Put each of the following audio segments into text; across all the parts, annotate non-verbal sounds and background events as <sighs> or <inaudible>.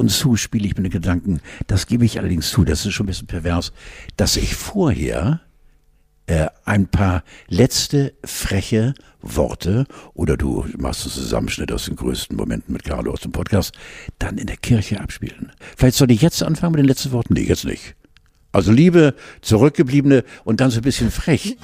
und zu spiele ich mit den Gedanken, das gebe ich allerdings zu, das ist schon ein bisschen pervers, dass ich vorher äh, ein paar letzte freche Worte oder du machst einen Zusammenschnitt aus den größten Momenten mit Carlo aus dem Podcast, dann in der Kirche abspielen. Vielleicht soll ich jetzt anfangen mit den letzten Worten? Nee, jetzt nicht. Also liebe Zurückgebliebene und dann so ein bisschen frech.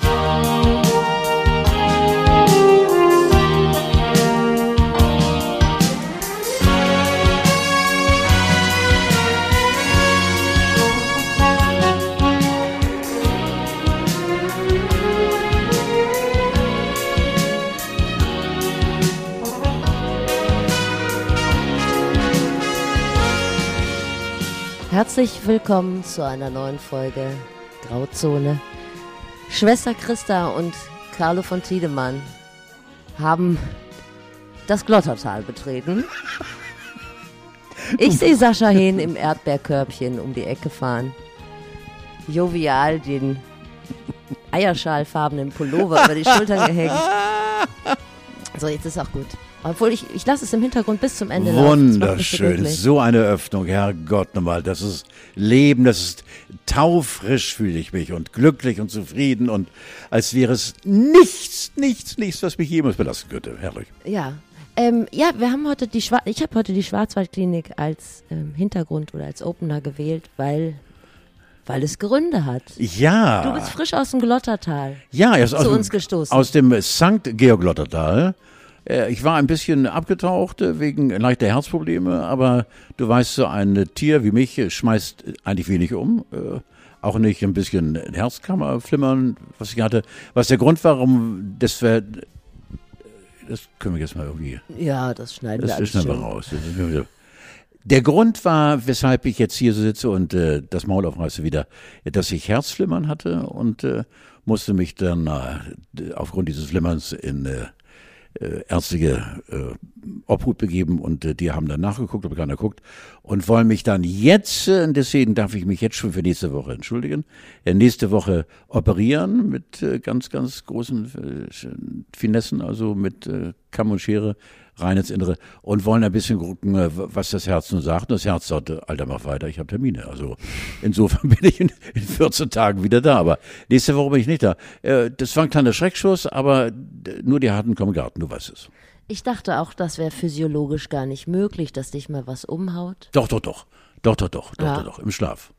Herzlich willkommen zu einer neuen Folge Grauzone. Schwester Christa und Carlo von Tiedemann haben das Glottertal betreten. Ich sehe Sascha Hehn im Erdbeerkörbchen um die Ecke fahren. Jovial den eierschalfarbenen Pullover über die Schultern gehängt. So, jetzt ist auch gut. Obwohl ich, ich lasse es im Hintergrund bis zum Ende Wunderschön. So, so eine Öffnung, Herrgott nochmal. Das ist Leben, das ist taufrisch fühle ich mich und glücklich und zufrieden und als wäre es nichts, nichts, nichts, was mich jemals belasten könnte. Herrlich. Ja. Ähm, ja, wir haben heute die Schwar ich habe heute die Schwarzwaldklinik als ähm, Hintergrund oder als Opener gewählt, weil weil es Gründe hat. Ja. Du bist frisch aus dem Glottertal. Ja, er ist zu aus, uns gestoßen. Aus dem St. Georg Glottertal. Äh, ich war ein bisschen abgetaucht äh, wegen leichter Herzprobleme, aber du weißt, so ein Tier wie mich schmeißt eigentlich wenig um. Äh, auch nicht ein bisschen Herzkammerflimmern, was ich hatte. Was der Grund war, warum das wir, das können wir jetzt mal irgendwie. Ja, das schneiden das wir Das schneiden wir raus. Der Grund war, weshalb ich jetzt hier so sitze und äh, das Maul aufreiße wieder, dass ich Herzflimmern hatte und äh, musste mich dann äh, aufgrund dieses Flimmerns in äh, ärztliche äh, Obhut begeben und äh, die haben dann nachgeguckt, aber keiner guckt und wollen mich dann jetzt, äh, deswegen darf ich mich jetzt schon für nächste Woche entschuldigen, äh, nächste Woche operieren mit äh, ganz, ganz großen äh, Finessen, also mit äh, Kamm und Schere rein ins Innere und wollen ein bisschen gucken, äh, was das Herz nun sagt. Und das Herz sagte, Alter, mach weiter, ich habe Termine. Also insofern <laughs> bin ich in, in 14 Tagen wieder da. Aber nächste Woche bin ich nicht da. Äh, das war ein kleiner Schreckschuss, aber nur die Harten kommen Garten, du weißt es. Ich dachte auch, das wäre physiologisch gar nicht möglich, dass dich mal was umhaut. Doch, doch, doch. Doch, doch, doch, doch, ja. doch, doch, im Schlaf.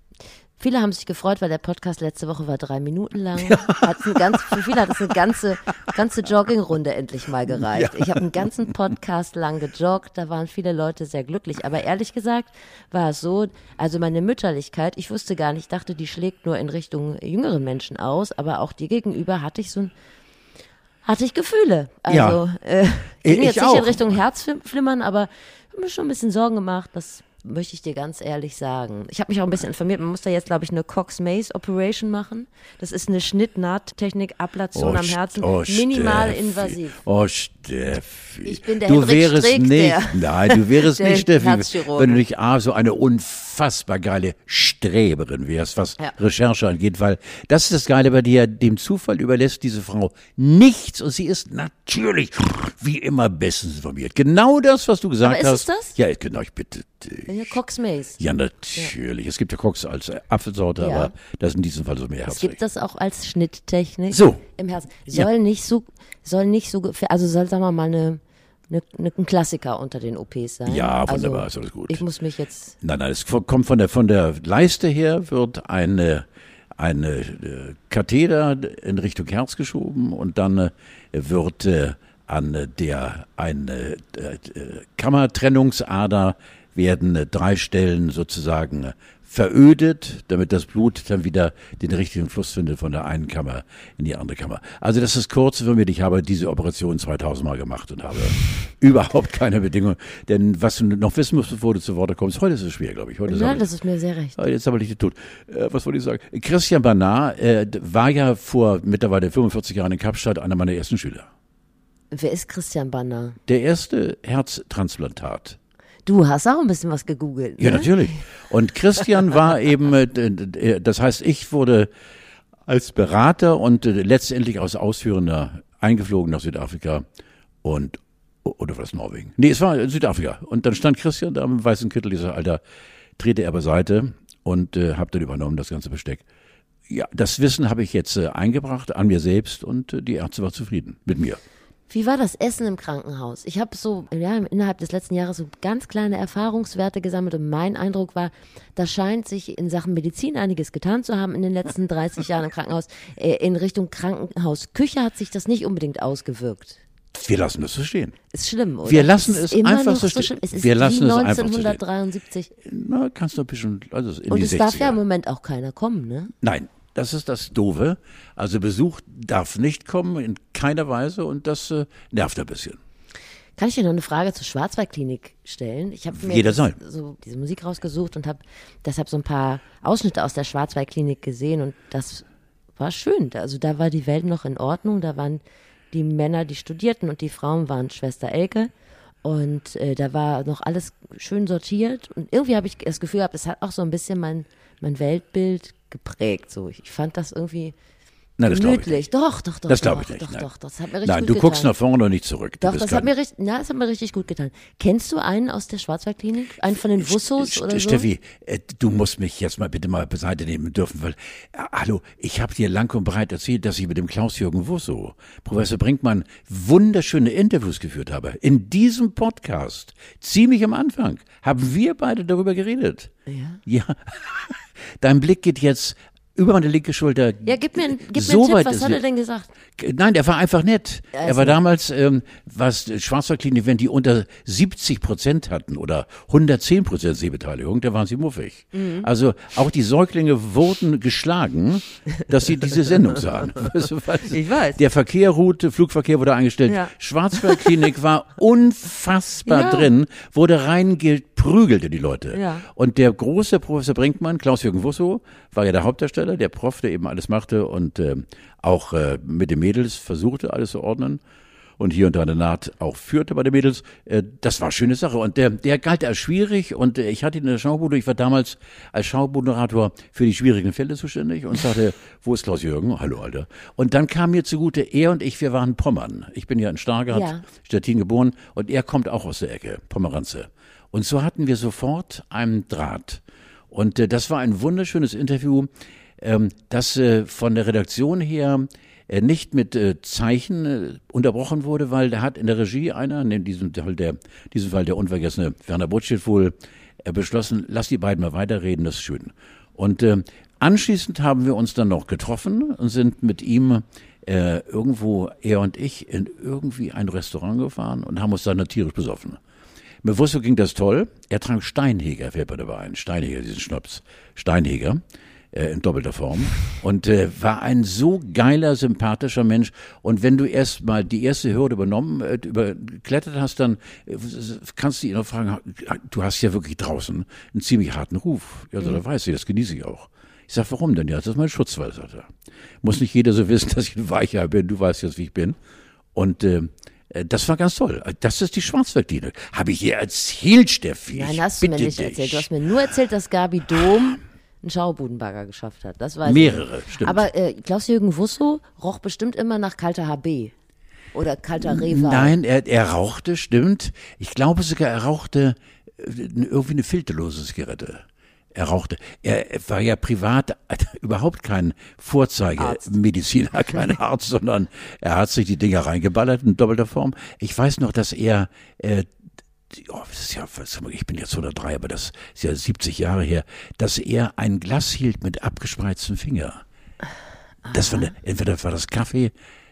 Viele haben sich gefreut, weil der Podcast letzte Woche war drei Minuten lang. Hat eine ganz, für viele hat es eine ganze, ganze Joggingrunde endlich mal gereicht. Ja. Ich habe einen ganzen Podcast lang gejoggt, da waren viele Leute sehr glücklich. Aber ehrlich gesagt war es so, also meine Mütterlichkeit, ich wusste gar nicht, ich dachte, die schlägt nur in Richtung jüngeren Menschen aus, aber auch dir gegenüber hatte ich so ein hatte ich Gefühle. Also ja. äh, ging ich jetzt nicht in Richtung Herzflimmern, aber ich habe mir schon ein bisschen Sorgen gemacht, dass möchte ich dir ganz ehrlich sagen. Ich habe mich auch ein bisschen informiert. Man muss da jetzt, glaube ich, eine Cox-Maze-Operation machen. Das ist eine Schnittnahttechnik, Ablation oh, am Herzen, oh, minimal Steffi. invasiv. Oh, Steffi. Ich bin der du Henrik wärst Strick, nicht, der, nein, du wärst <laughs> der nicht, Steffi, wenn du nicht A, so eine unfassbar geile Streberin wärst, was Ja. Recherche angeht, weil das ist das Geile bei dir, dem Zufall überlässt diese Frau nichts und sie ist natürlich, wie immer, bestens informiert. Genau das, was du gesagt Aber ist hast. es das? Ja, genau, ich bitte Ja, Cox-Maze. Ja, natürlich. Es gibt ja Cox als äh, Apfelsorte, Ja. aber das ist in diesem Fall so mehr Es herzlich. gibt das auch als Schnitttechnik. So. Im Herzen. Ja. Soll nicht so, soll nicht so, also soll, sagen wir mal, eine, eine, eine, ein Klassiker unter den OPs sein. Ja, wunderbar, also, ist alles gut. Ich muss mich jetzt, Nein, nein, es kommt von der, von der Leiste her, wird eine, eine äh, Katheter in Richtung Herz geschoben und dann äh, wird äh, an der eine äh, Kammertrennungsader werden drei Stellen sozusagen verödet, damit das Blut dann wieder den richtigen Fluss findet von der einen Kammer in die andere Kammer. Also das ist kurz für mich. Ich habe diese Operation 2000 Mal gemacht und habe <laughs> überhaupt keine Bedingungen. Denn was du noch wissen musst, bevor du zu Worte kommst, heute ist es schwer, glaube ich. Heute aber- das ist mir sehr recht. Jetzt aber nicht tot. Äh, was wollte ich sagen? Christian Barnard äh, war ja vor mittlerweile 45 Jahren in Kapstadt einer meiner ersten Schüler. Wer ist Christian Banner? Der erste Herztransplantat. Du hast auch ein bisschen was gegoogelt. Ja, ne? natürlich. Und Christian war <laughs> eben, äh, das heißt, ich wurde als Berater und äh, letztendlich als Ausführender eingeflogen nach Südafrika und Oder war das Norwegen? Nee, es war Südafrika. Und dann stand Christian da dem weißen Kittel, dieser Alter, trete er beiseite und äh, habe dann übernommen das ganze Besteck. Ja, das Wissen habe ich jetzt äh, eingebracht an mir selbst und äh, die Ärzte war zufrieden mit mir. Wie war das Essen im Krankenhaus? Ich habe so ja, innerhalb des letzten Jahres so ganz kleine Erfahrungswerte gesammelt und mein Eindruck war, da scheint sich in Sachen Medizin einiges getan zu haben in den letzten <laughs> 30 Jahren im Krankenhaus. Äh, in Richtung Krankenhausküche hat sich das nicht unbedingt ausgewirkt. Wir lassen das so stehen. Ist schlimm, oder? Wir lassen es, es einfach so stehen. schlimm. Es ist Wir wie lassen es einfach so stehen. 1973. Na, kannst du ein bisschen, also in Und die es 60er. darf ja im Moment auch keiner kommen, ne? Nein, das ist das Doofe. Also Besuch darf nicht kommen, in keiner Weise und das äh, nervt ein bisschen. Kann ich dir noch eine Frage zur Schwarzwaldklinik stellen? Ich habe mir Jederzeit. das- so diese Musik rausgesucht und habe deshalb so ein paar Ausschnitte aus der Schwarzwaldklinik gesehen und das war schön. Also da war die Welt noch in Ordnung. Da waren die Männer, die studierten und die Frauen waren Schwester Elke. Und äh, da war noch alles schön sortiert. Und irgendwie habe ich das Gefühl gehabt, es hat auch so ein bisschen mein, mein Weltbild geprägt. So, ich fand das irgendwie Nein, das glaube ich gemütlich. nicht. Doch, doch, doch. Das glaube ich nicht. Doch, nein. doch, das hat mir richtig Nein, gut du getan. guckst nach vorne und nicht zurück. Doch, das hat, mir richtig, na, das hat mir richtig gut getan. Kennst du einen aus der Schwarzwaldklinik? Einen von den Wussos St- oder so? Steffi, äh, du musst mich jetzt mal bitte mal beiseite nehmen dürfen, weil, äh, hallo, ich habe dir lang und breit erzählt, dass ich mit dem Klaus-Jürgen Wusso, Professor Brinkmann, wunderschöne Interviews geführt habe. In diesem Podcast, ziemlich am Anfang, haben wir beide darüber geredet. Ja. Ja. <laughs> Dein Blick geht jetzt über meine linke Schulter. Ja, gib mir, gib so mir einen Tipp, was hat er denn gesagt? Nein, der war einfach nett. Er Er war nett. damals, ähm, was Schwarzwaldklinik, wenn die unter 70 Prozent hatten oder 110 Prozent Sehbeteiligung, da waren sie muffig. Mhm. Also auch die Säuglinge wurden geschlagen, dass sie diese Sendung sahen. <laughs> Weißt du? Ich weiß. Der Verkehr ruhte, Flugverkehr wurde eingestellt. Ja. Schwarzwaldklinik war unfassbar Ja. drin, wurde reingeprügelte die Leute. Ja. Und der große Professor Brinkmann, Klaus-Jürgen Wusso, war ja der Hauptdarsteller, der Prof, der eben alles machte und ähm, auch äh, mit den Mädels versuchte, alles zu ordnen. Und hier und da eine Naht auch führte bei den Mädels. Äh, das war eine schöne Sache. Und der, der galt als schwierig. Und äh, ich hatte ihn in der Schaubude, ich war damals als Schaubudenrator für die schwierigen Fälle zuständig und sagte, <laughs> wo ist Klaus-Jürgen? Hallo, Alter. Und dann kam mir zugute, er und ich, wir waren Pommern. Ich bin ja in Stargard, Ja. Stettin geboren und er kommt auch aus der Ecke, Pomeranze. Und so hatten wir sofort einen Draht. Und äh, das war ein wunderschönes Interview, ähm, das äh, von der Redaktion her äh, nicht mit äh, Zeichen äh, unterbrochen wurde, weil da hat in der Regie einer, in diesem Fall der, in diesem Fall der unvergessene Werner Butschit wohl, äh, beschlossen, lass die beiden mal weiterreden, das ist schön. Und äh, anschließend haben wir uns dann noch getroffen und sind mit ihm äh, irgendwo, er und ich, in irgendwie ein Restaurant gefahren und haben uns dann tierisch besoffen. Mit Wusso ging das toll. Er trank Steinheger, fällt mir dabei ein. Steinheger, diesen Schnaps. Steinheger. Äh, in doppelter Form. Und äh, war ein so geiler, sympathischer Mensch. Und wenn du erst mal die erste Hürde übernommen, äh, überklettert hast, dann äh, kannst du ihn noch fragen, du hast ja wirklich draußen einen ziemlich harten Ruf. Ja, so, da weiß ich, das genieße ich auch. Ich sag, warum denn? Ja, das ist mein Schutzwall, sagt er. Muss nicht jeder so wissen, <laughs> dass ich ein Weicher bin. Du weißt jetzt, wie ich bin. Und äh, das war ganz toll. Das ist die Schwarzwaldklinik. Habe ich dir erzählt, Steffi? Nein, hast du mir nicht dich. erzählt. Du hast mir nur erzählt, dass Gabi Dom einen Schaubudenbagger geschafft hat. Das weiß Mehrere, ich. stimmt. Aber äh, Klaus-Jürgen Wusso roch bestimmt immer nach kalter HB. Oder kalter Rewe. Nein, er, er rauchte, stimmt. Ich glaube sogar, er rauchte äh, irgendwie eine filterlose Zigarette. Er rauchte. Er war ja privat <laughs> überhaupt kein Vorzeigemediziner, kein <laughs> Arzt, sondern er hat sich die Dinger reingeballert in doppelter Form. Ich weiß noch, dass er äh, oh, das ist ja, ich bin jetzt 103, aber das ist ja 70 Jahre her, dass er ein Glas hielt mit abgespreizten Finger. Das war, entweder war das Kaffee,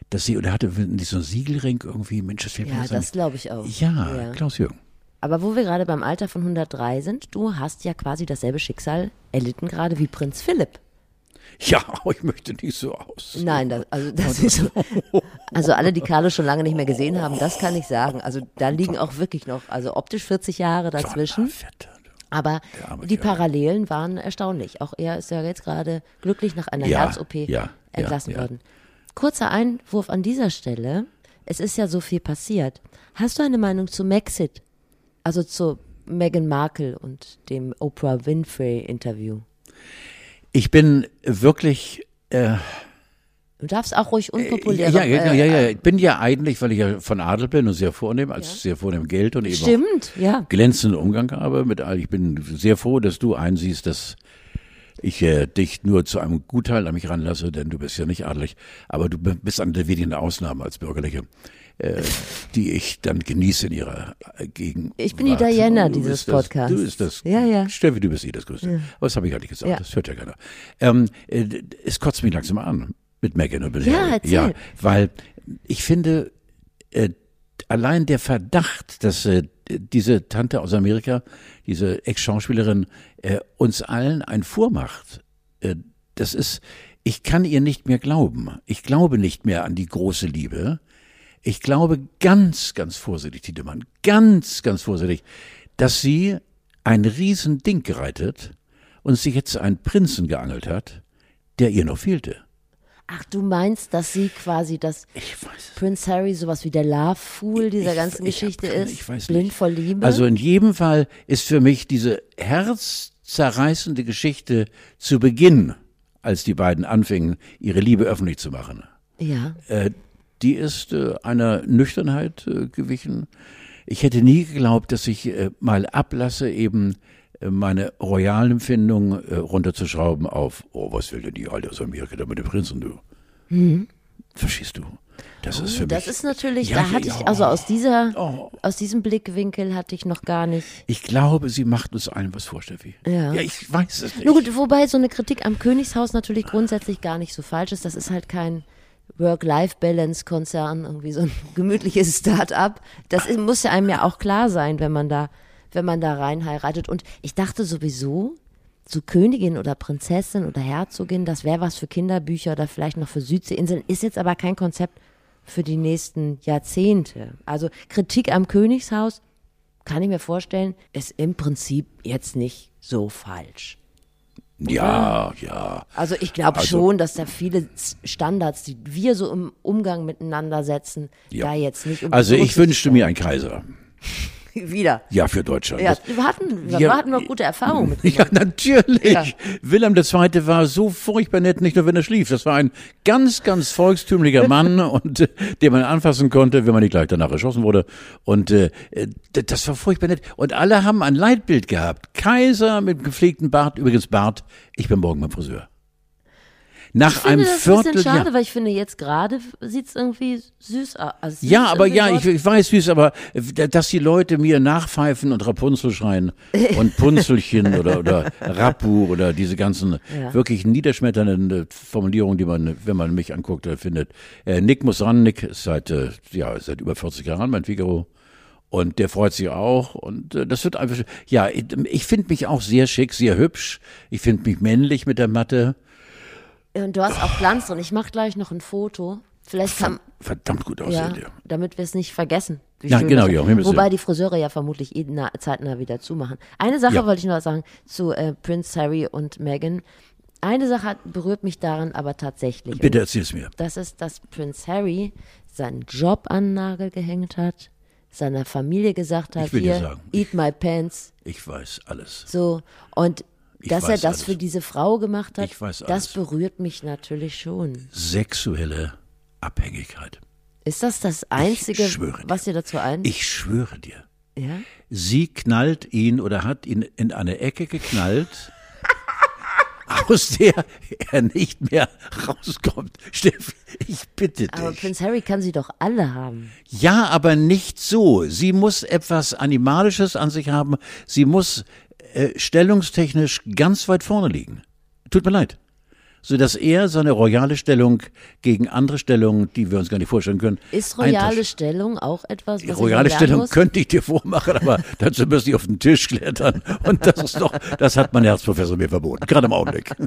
das sie, oder hatte nicht so ein Siegelring irgendwie, Mensch, das Ja, das glaube ich auch. Ja, Ja. Klaus-Jürgen. Aber wo wir gerade beim Alter von 103 sind, du hast ja quasi dasselbe Schicksal erlitten gerade wie Prinz Philipp. Ja, aber <laughs> ich möchte nicht so aus. Nein, das, also das ist also alle, die Carlo schon lange nicht mehr gesehen haben, das kann ich sagen. Also da liegen auch wirklich noch, also optisch 40 Jahre dazwischen. Aber die. Parallelen waren erstaunlich. Auch er ist ja jetzt gerade glücklich nach einer Ja, Herz-OP ja, entlassen ja. worden. Kurzer Einwurf an dieser Stelle. Es ist ja so viel passiert. Hast du eine Meinung zu Maxit? Also zu Meghan Markle und dem Oprah Winfrey Interview? Ich bin wirklich, äh, Du darfst auch ruhig unpopulär. Ja, ja, ja, ja, ich bin ja eigentlich, weil ich ja von Adel bin und sehr vornehm, als sehr vornehm Geld und eben Stimmt, ja. glänzenden Umgang habe mit all. Ich bin sehr froh, dass du einsiehst, dass ich äh, dich nur zu einem Gutteil an mich ranlasse, denn du bist ja nicht adelig, aber du bist eine der wenigen Ausnahmen als Bürgerliche, äh, die ich dann genieße in ihrer äh, Gegenwart. Ich bin die Diana dieses das, Podcasts. Du bist das. Ja, ja. Steffi, du bist eh das Größte. Aber das habe ich gar nicht gesagt, Ja. das hört ja keiner. Ähm, äh, es kotzt mich langsam an mit Megan und mit Ja, erzähl. Ja, weil ich finde, äh, allein der Verdacht, dass äh, diese Tante aus Amerika, diese Ex-Schauspielerin, äh, uns allen ein vormacht, äh, das ist, ich kann ihr nicht mehr glauben. Ich glaube nicht mehr an die große Liebe. Ich glaube ganz, ganz vorsichtig, Tiedemann, ganz, ganz vorsichtig, dass sie ein Riesending gereitet und sich jetzt einen Prinzen geangelt hat, der ihr noch fehlte. Ach, du meinst, dass sie quasi das Ich weiß es Prince Harry sowas wie der Love Fool dieser Ich- ganzen ich Geschichte ist? ich weiß blind nicht. vor Liebe? Also in jedem Fall ist für mich diese herzzerreißende Geschichte zu Beginn, als die beiden anfingen, ihre Liebe öffentlich zu machen, ja. äh, die ist äh, einer Nüchternheit äh, gewichen. Ich hätte nie geglaubt, dass ich äh, mal ablasse, eben meine royalen Empfindungen runterzuschrauben auf, oh, was will denn die Alte aus Amerika da mit dem Prinzen, du? Verstehst du? Das ist für Mhm. Das mich. ist natürlich, Ja, da hatte ja. ich, also aus dieser, Oh. aus diesem Blickwinkel hatte ich noch gar nicht. Ich glaube, sie macht uns allen was vor, Steffi. Ja. Ja, ich weiß es nicht. Nur gut, wobei so eine Kritik am Königshaus natürlich grundsätzlich gar nicht so falsch ist. Das ist halt kein Work-Life-Balance-Konzern, irgendwie so ein <laughs> gemütliches Start-up. Das muss ja einem ja auch klar sein, wenn man da, wenn man da rein heiratet. Und ich dachte sowieso, so Königin oder Prinzessin oder Herzogin, das wäre was für Kinderbücher oder vielleicht noch für Südseeinseln, ist jetzt aber kein Konzept für die nächsten Jahrzehnte. Also Kritik am Königshaus, kann ich mir vorstellen, ist im Prinzip jetzt nicht so falsch. Ja, ja. Also ich glaube Also- schon, dass da viele Standards, die wir so im Umgang miteinander setzen, Ja. da jetzt nicht. um Also ich wünschte mir einen Kaiser. <laughs> wieder. Ja, für Deutschland. Ja, wir hatten, wir Ja. hatten noch gute Erfahrungen mit. Ja, natürlich. Ja. Wilhelm II. war so furchtbar nett, nicht nur wenn er schlief. Das war ein ganz, ganz volkstümlicher <laughs> Mann und äh, den man anfassen konnte, wenn man nicht gleich danach erschossen wurde. Und äh, äh, das war furchtbar nett. Und alle haben ein Leitbild gehabt. Kaiser mit gepflegtem Bart, übrigens Bart, ich bin morgen beim Friseur. Nach Ich finde einem das ein bisschen schade, weil ich finde, jetzt gerade sieht es irgendwie süß aus. Also süß Ja, aber ja, ich, ich weiß, wie es, aber äh, dass die Leute mir nachpfeifen und Rapunzel schreien <laughs> und Punzelchen oder, oder Rappu oder diese ganzen Ja. wirklich niederschmetternden äh, Formulierungen, die man, wenn man mich anguckt, äh, findet. Äh, Nick muss ran, Nick ist seit, äh, ja, seit über 40 Jahren mein Figaro. Und der freut sich auch. Und äh, das wird einfach, ja, ich, ich finde mich auch sehr schick, sehr hübsch. Ich finde mich männlich mit der Matte. Und du hast auch Glanz drin. Ich mache gleich noch ein Foto. Vielleicht kann, Verdammt gut ja, aussehen, ja. damit wir es nicht vergessen. Ja, genau, ja, Wobei die Friseure ja vermutlich eh na, zeitnah wieder zumachen. Eine Sache Ja. wollte ich noch sagen zu äh, Prince Harry und Meghan. Eine Sache hat, berührt mich daran aber tatsächlich. Bitte erzähl es mir. das ist, dass Prince Harry seinen Job an den Nagel gehängt hat, seiner Familie gesagt hat, Ich will dir hier, sagen, eat my pants, Ich weiß alles. so. Und Ich dass er das alles. für diese Frau gemacht hat, das berührt mich natürlich schon. Sexuelle Abhängigkeit. Ist das das Einzige, was dir dazu ein? Ich schwöre dir. ja? Sie knallt ihn oder hat ihn in eine Ecke geknallt, <laughs> aus der er nicht mehr rauskommt. Steffi, ich bitte Aber dich. Prince Harry kann sie doch alle haben. Ja, aber nicht so. Sie muss etwas Animalisches an sich haben. Sie muss äh, stellungstechnisch ganz weit vorne liegen. Tut mir leid. Sodass er seine royale Stellung gegen andere Stellungen, die wir uns gar nicht vorstellen können, Ist royale. Stellung auch etwas, was royale Stellung muss? könnte ich dir vormachen, aber dazu müsste ich auf den Tisch klettern. Und das ist doch, das hat mein Herzprofessor mir verboten, gerade im Augenblick. <laughs>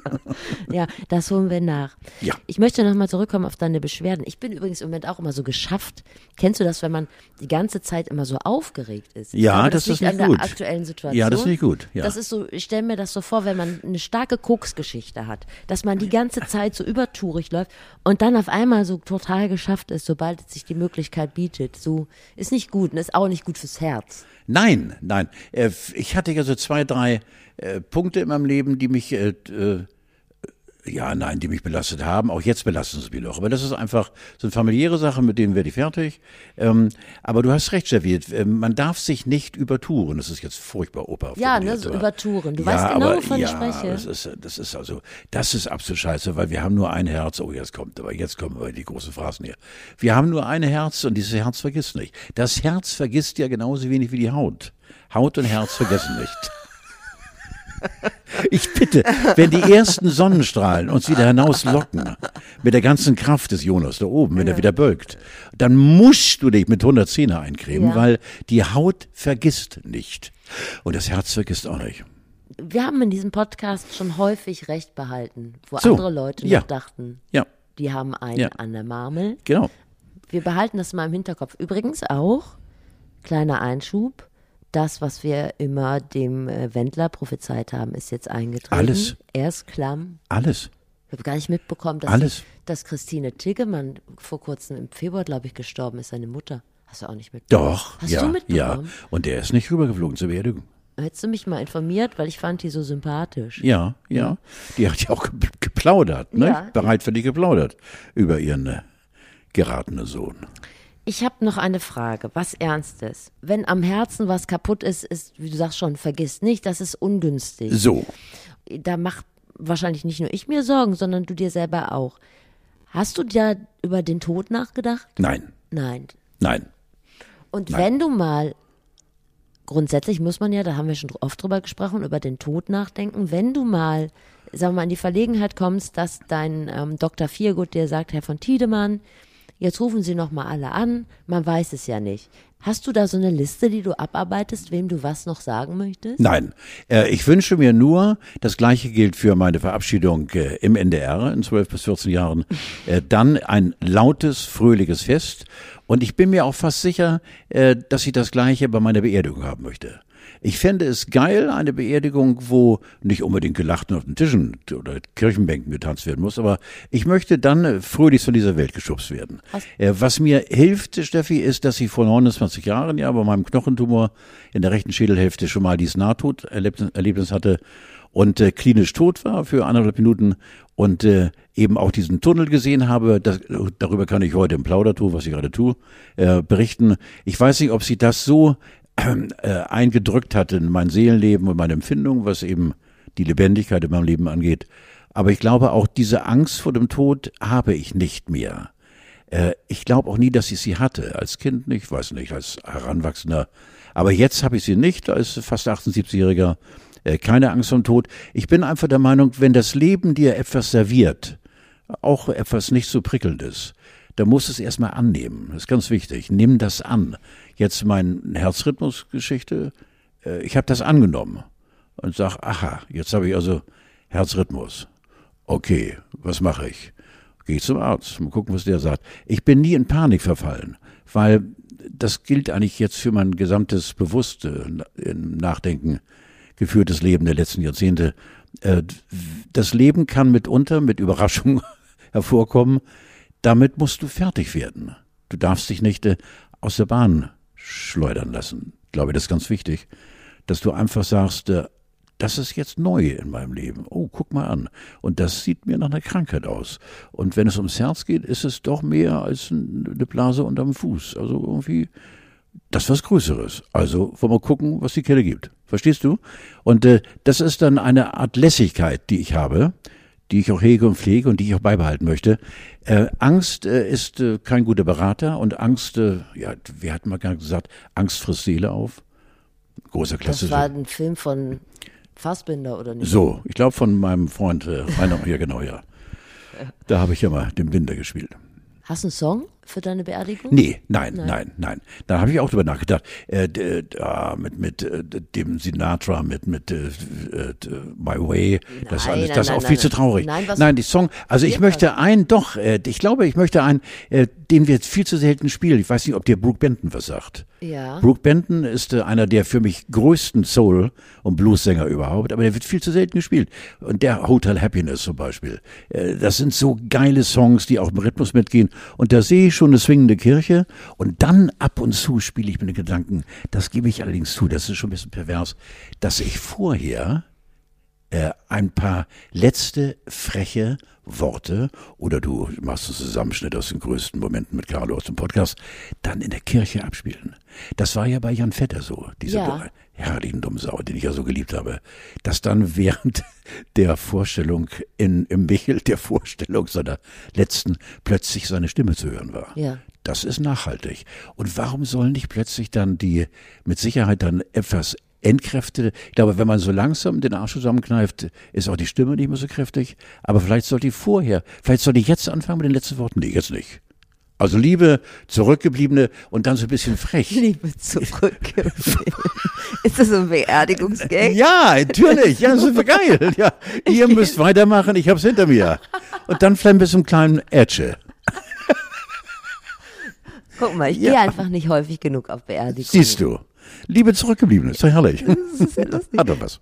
Ja, das holen wir nach. Ja. Ich möchte nochmal zurückkommen auf deine Beschwerden. Ich bin übrigens im Moment auch immer so geschafft. Kennst du das, wenn man die ganze Zeit immer so aufgeregt ist? Ja, glaube, das ist liegt nicht gut. der aktuellen Situation. Ja, das ist nicht gut, ja. Das ist so, ich stelle mir das so vor, wenn man eine starke Koksgeschichte hat, dass man die ganze Zeit so übertourig läuft und dann auf einmal so total geschafft ist, sobald sich die Möglichkeit bietet. So ist nicht gut und ist auch nicht gut fürs Herz. Nein, nein. Äh, Ich hatte ja so zwei, drei äh, Punkte in meinem Leben, die mich äh, Ja, nein, die mich belastet haben. Auch jetzt belasten sie mich noch. Aber das ist einfach, sind familiäre Sachen, mit denen werde ich fertig. Ähm, aber du hast recht, Steffi. äh, Man darf sich nicht übertouren. Das ist jetzt furchtbar Oper. Ja, ne, so übertouren. Du weißt genau, wovon ich spreche. Das ist, das ist also, das ist absolut scheiße, weil wir haben nur ein Herz. Oh, jetzt kommt, aber jetzt kommen wir die großen Phrasen hier. Wir haben nur ein Herz und dieses Herz vergisst nicht. Das Herz vergisst ja genauso wenig wie die Haut. Haut und Herz vergessen nicht. <laughs> Ich bitte, wenn die ersten Sonnenstrahlen uns wieder hinauslocken, mit der ganzen Kraft des Jonas da oben, wenn ja. er wieder bölkt, dann musst du dich mit 110er eincremen, ja. weil die Haut vergisst nicht. Und das Herz vergisst auch nicht. Wir haben in diesem Podcast schon häufig Recht behalten, wo so, andere Leute ja. noch dachten, ja. die haben einen an der Marmel. Genau. Wir behalten das mal im Hinterkopf. Übrigens auch, kleiner Einschub, das, was wir immer dem äh, Wendler prophezeit haben, ist jetzt eingetreten. Alles. Er ist klamm. Alles. Ich habe gar nicht mitbekommen, dass, Alles. dass Christine Tiggemann vor kurzem im Februar, glaube ich, gestorben ist, seine Mutter. Hast du auch nicht mitbekommen? Doch, Hast ja, du mitbekommen? ja. Und der ist nicht rübergeflogen zur Beerdigung. Hättest du mich mal informiert, weil ich fand die so sympathisch. Ja, ja. Die hat ja auch geplaudert, ne? Ja. Bereit für die geplaudert über ihren äh, geratenen Sohn. Ich habe noch eine Frage, was Ernstes. Wenn am Herzen was kaputt ist, ist, wie du sagst schon, vergiss nicht, das ist ungünstig. So. Da macht wahrscheinlich nicht nur ich mir Sorgen, sondern du dir selber auch. Hast du ja über den Tod nachgedacht? Nein. Nein. Nein. Und Nein. wenn du mal, grundsätzlich muss man ja, da haben wir schon oft drüber gesprochen, über den Tod nachdenken, wenn du mal, sagen wir mal, in die Verlegenheit kommst, dass dein ähm, Dr. Viergut dir sagt, Herr von Tiedemann, jetzt rufen sie nochmal alle an, man weiß es ja nicht. Hast du da so eine Liste, die du abarbeitest, wem du was noch sagen möchtest? Nein, äh, ich wünsche mir nur, das gleiche gilt für meine Verabschiedung äh, im NDR in 12 bis 14 Jahren, <laughs> äh, dann ein lautes, fröhliches Fest. Und ich bin mir auch fast sicher, äh, dass ich das gleiche bei meiner Beerdigung haben möchte. Ich fände es geil, eine Beerdigung, wo nicht unbedingt gelacht und auf den Tischen oder Kirchenbänken getanzt werden muss, aber ich möchte dann fröhlich von dieser Welt geschubst werden. Was, äh, was mir hilft, Steffi, ist, dass ich vor 29 Jahren ja bei meinem Knochentumor in der rechten Schädelhälfte schon mal dieses Nahtoderlebnis hatte und äh, klinisch tot war für anderthalb Minuten und äh, eben auch diesen Tunnel gesehen habe. Das, darüber kann ich heute im Plaudertour, was ich gerade tue, äh, berichten. Ich weiß nicht, ob Sie das so <clears throat> äh, eingedrückt hat in mein Seelenleben und meine Empfindung, was eben die Lebendigkeit in meinem Leben angeht. Aber ich glaube auch, diese Angst vor dem Tod habe ich nicht mehr. Äh, ich glaube auch nie, dass ich sie hatte. Als Kind nicht, weiß nicht, als Heranwachsender. Aber jetzt habe ich sie nicht, als fast 78-Jähriger. Äh, keine Angst vor dem Tod. Ich bin einfach der Meinung, wenn das Leben dir etwas serviert, auch etwas nicht so prickelndes, da muss es erstmal annehmen. Das ist ganz wichtig. Nimm das an. Jetzt meine Herzrhythmusgeschichte, äh, ich habe das angenommen und sag, aha, jetzt habe ich also Herzrhythmus. Okay, was mache ich? Gehe ich zum Arzt, mal gucken, was der sagt. Ich bin nie in Panik verfallen, weil das gilt eigentlich jetzt für mein gesamtes bewusste Nachdenken geführtes Leben der letzten Jahrzehnte. Äh, das Leben kann mitunter mit Überraschung <laughs> hervorkommen, damit musst du fertig werden. Du darfst dich nicht äh, aus der Bahn schleudern lassen. Ich glaube, das ist ganz wichtig, dass du einfach sagst, äh, das ist jetzt neu in meinem Leben. Oh, guck mal an. Und das sieht mir nach einer Krankheit aus. Und wenn es ums Herz geht, ist es doch mehr als eine Blase unterm Fuß. Also irgendwie, das was Größeres. Also wollen wir gucken, was die Kelle gibt. Verstehst du? Und äh, das ist dann eine Art Lässigkeit, die ich habe, die ich auch hege und pflege und die ich auch beibehalten möchte. Äh, Angst äh, ist äh, kein guter Berater und Angst, äh, ja, wie hat man gesagt, Angst frisst Seele auf. Großer Klasse. Das war ein Film von Fassbinder oder nicht? So, ich glaube von meinem Freund äh, Rainer, ja genau, ja. Da habe ich ja mal den Binder gespielt. Hast du einen Song? Für deine Beerdigung? Nee, nein, nein, nein. nein. Da habe ich auch drüber nachgedacht. Äh, äh, mit mit äh, dem Sinatra, mit mit äh, äh, My Way, das nein, alles, das ist auch nein, viel zu traurig. Nein, nein, die Song. Also ich möchte einen doch. Äh, ich glaube, ich möchte einen, den wir viel zu selten spielen. Ich weiß nicht, ob dir Brooke Benton was sagt. Ja. Brooke Benton ist einer der für mich größten Soul- und Blues-Sänger überhaupt, aber der wird viel zu selten gespielt. Und der Hotel Happiness zum Beispiel. Das sind so geile Songs, die auch im Rhythmus mitgehen. Und da sehe ich schon eine swingende Kirche. Und dann ab und zu spiele ich mit den Gedanken, das gebe ich allerdings zu, das ist schon ein bisschen pervers, dass ich vorher äh, ein paar letzte freche Worte oder du machst einen Zusammenschnitt aus den größten Momenten mit Carlo aus dem Podcast, dann in der Kirche abspielen. Das war ja bei Jan Vetter so, dieser Ja. herrlichen Dummsau, den ich ja so geliebt habe, dass dann während <laughs> der Vorstellung in, im Michel, der Vorstellung seiner letzten, plötzlich seine Stimme zu hören war. Ja. Das ist nachhaltig. Und warum sollen nicht plötzlich dann die mit Sicherheit dann etwas entkräftete, ich glaube, wenn man so langsam den Arsch zusammenkneift, ist auch die Stimme nicht mehr so kräftig. Aber vielleicht soll die vorher, vielleicht soll die jetzt anfangen mit den letzten Worten. Nee, jetzt nicht. Also Liebe, Zurückgebliebene und dann so ein bisschen frech. Liebe zurückgeblieben. <laughs> ist das so ein Beerdigungsgag? Ja, natürlich. Ja, das ist geil. Ja, <laughs> ihr müsst weitermachen, ich hab's hinter mir. Und dann vielleicht so einem kleinen Ätsche. Guck mal, ich Ja. gehe einfach nicht häufig genug auf Beerdigungen. Siehst du. Liebe Zurückgebliebene, ist doch herrlich. <laughs> Das ist ja lustig. Hat doch was.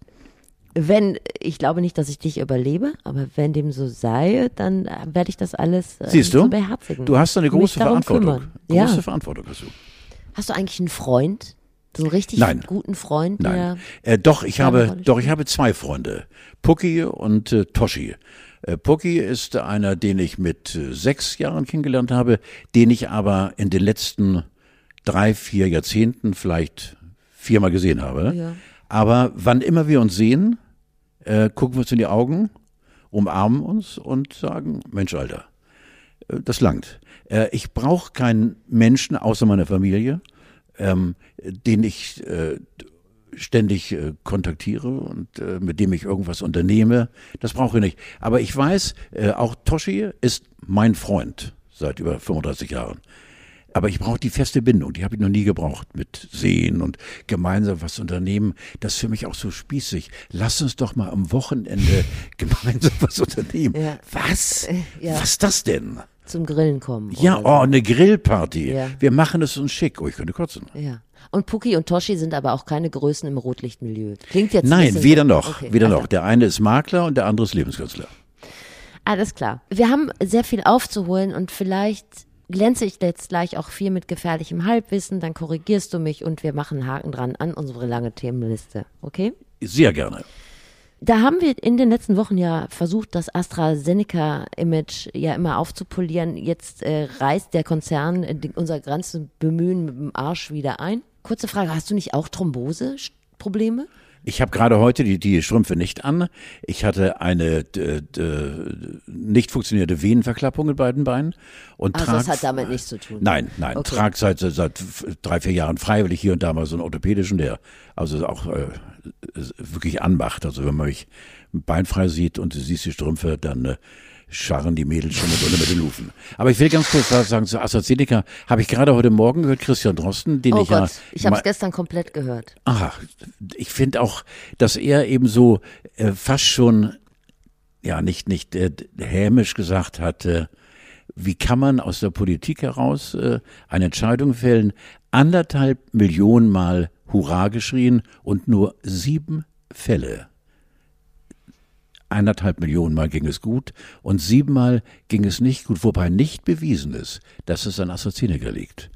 Wenn, ich glaube nicht, dass ich dich überlebe, aber wenn dem so sei, dann werde ich das alles äh, Siehst du? zu beherzigen. Du hast eine große Verantwortung. kümmern. Große Ja. Verantwortung hast du. Hast du eigentlich einen Freund? So einen richtig Nein. guten Freund, Nein. Äh, doch, ich habe, doch, ich habe zwei Freunde. Pucki und äh, Toshi. Äh, Pucki ist einer, den ich mit äh, sechs Jahren kennengelernt habe, den ich aber in den letzten drei, vier Jahrzehnten vielleicht viermal gesehen habe. Ja. Aber wann immer wir uns sehen, äh, gucken wir uns in die Augen, umarmen uns und sagen, Mensch, Alter, äh, das langt. Äh, ich brauche keinen Menschen außer meiner Familie, ähm, den ich äh, ständig äh, kontaktiere und äh, mit dem ich irgendwas unternehme. Das brauche ich nicht. Aber ich weiß, äh, auch Toshi ist mein Freund seit über 35 Jahren. Aber ich brauche die feste Bindung, die habe ich noch nie gebraucht mit Sehen und gemeinsam was unternehmen. Das ist für mich auch so spießig. Lass uns doch mal am Wochenende <laughs> gemeinsam was unternehmen. Ja. Was? ja. Was ist das denn? Zum Grillen kommen. Ja, oh, eine Grillparty. Ja. Wir machen es uns schick. Oh, ich könnte kotzen. ja. Und Puki und Toshi sind aber auch keine Größen im Rotlichtmilieu. Klingt jetzt ein Nein, weder so- noch. Okay, weder also, noch. Der eine ist Makler und der andere ist Lebenskünstler. Alles klar. Wir haben sehr viel aufzuholen und vielleicht glänze ich jetzt gleich auch viel mit gefährlichem Halbwissen, dann korrigierst du mich und wir machen Haken dran an unsere lange Themenliste. Okay? Sehr gerne. Da haben wir in den letzten Wochen ja versucht, das AstraZeneca-Image ja immer aufzupolieren. Jetzt äh, reißt der Konzern äh, unser ganzes Bemühen mit dem Arsch wieder ein. Kurze Frage, hast du nicht auch Thrombose-Probleme? Ich habe gerade heute die, die Strümpfe nicht an. Ich hatte eine d, d, nicht funktionierte Venenverklappung in beiden Beinen und Also trag, das hat damit nichts zu tun. Nein, nein. Okay. Trag seit, seit drei, vier Jahren freiwillig hier und da mal so einen orthopädischen, der also auch äh, wirklich anmacht. Also wenn man mich beinfrei sieht und du siehst die Strümpfe, dann äh, scharren die Mädels schon mit unter mit den Lufen. Aber ich will ganz kurz was sagen zu AstraZeneca. Habe ich gerade heute Morgen gehört, Christian Drosten, den Oh ich Gott, ja ich habe es gestern komplett gehört. Aha, ich finde auch, dass er eben so äh, fast schon, ja, nicht, nicht äh, hämisch gesagt hat, äh, wie kann man aus der Politik heraus äh, eine Entscheidung fällen, anderthalb Millionen Mal Hurra geschrien und nur sieben Fälle. Eineinhalb Millionen Mal ging es gut und siebenmal ging es nicht gut, wobei nicht bewiesen ist, dass es an AstraZeneca liegt.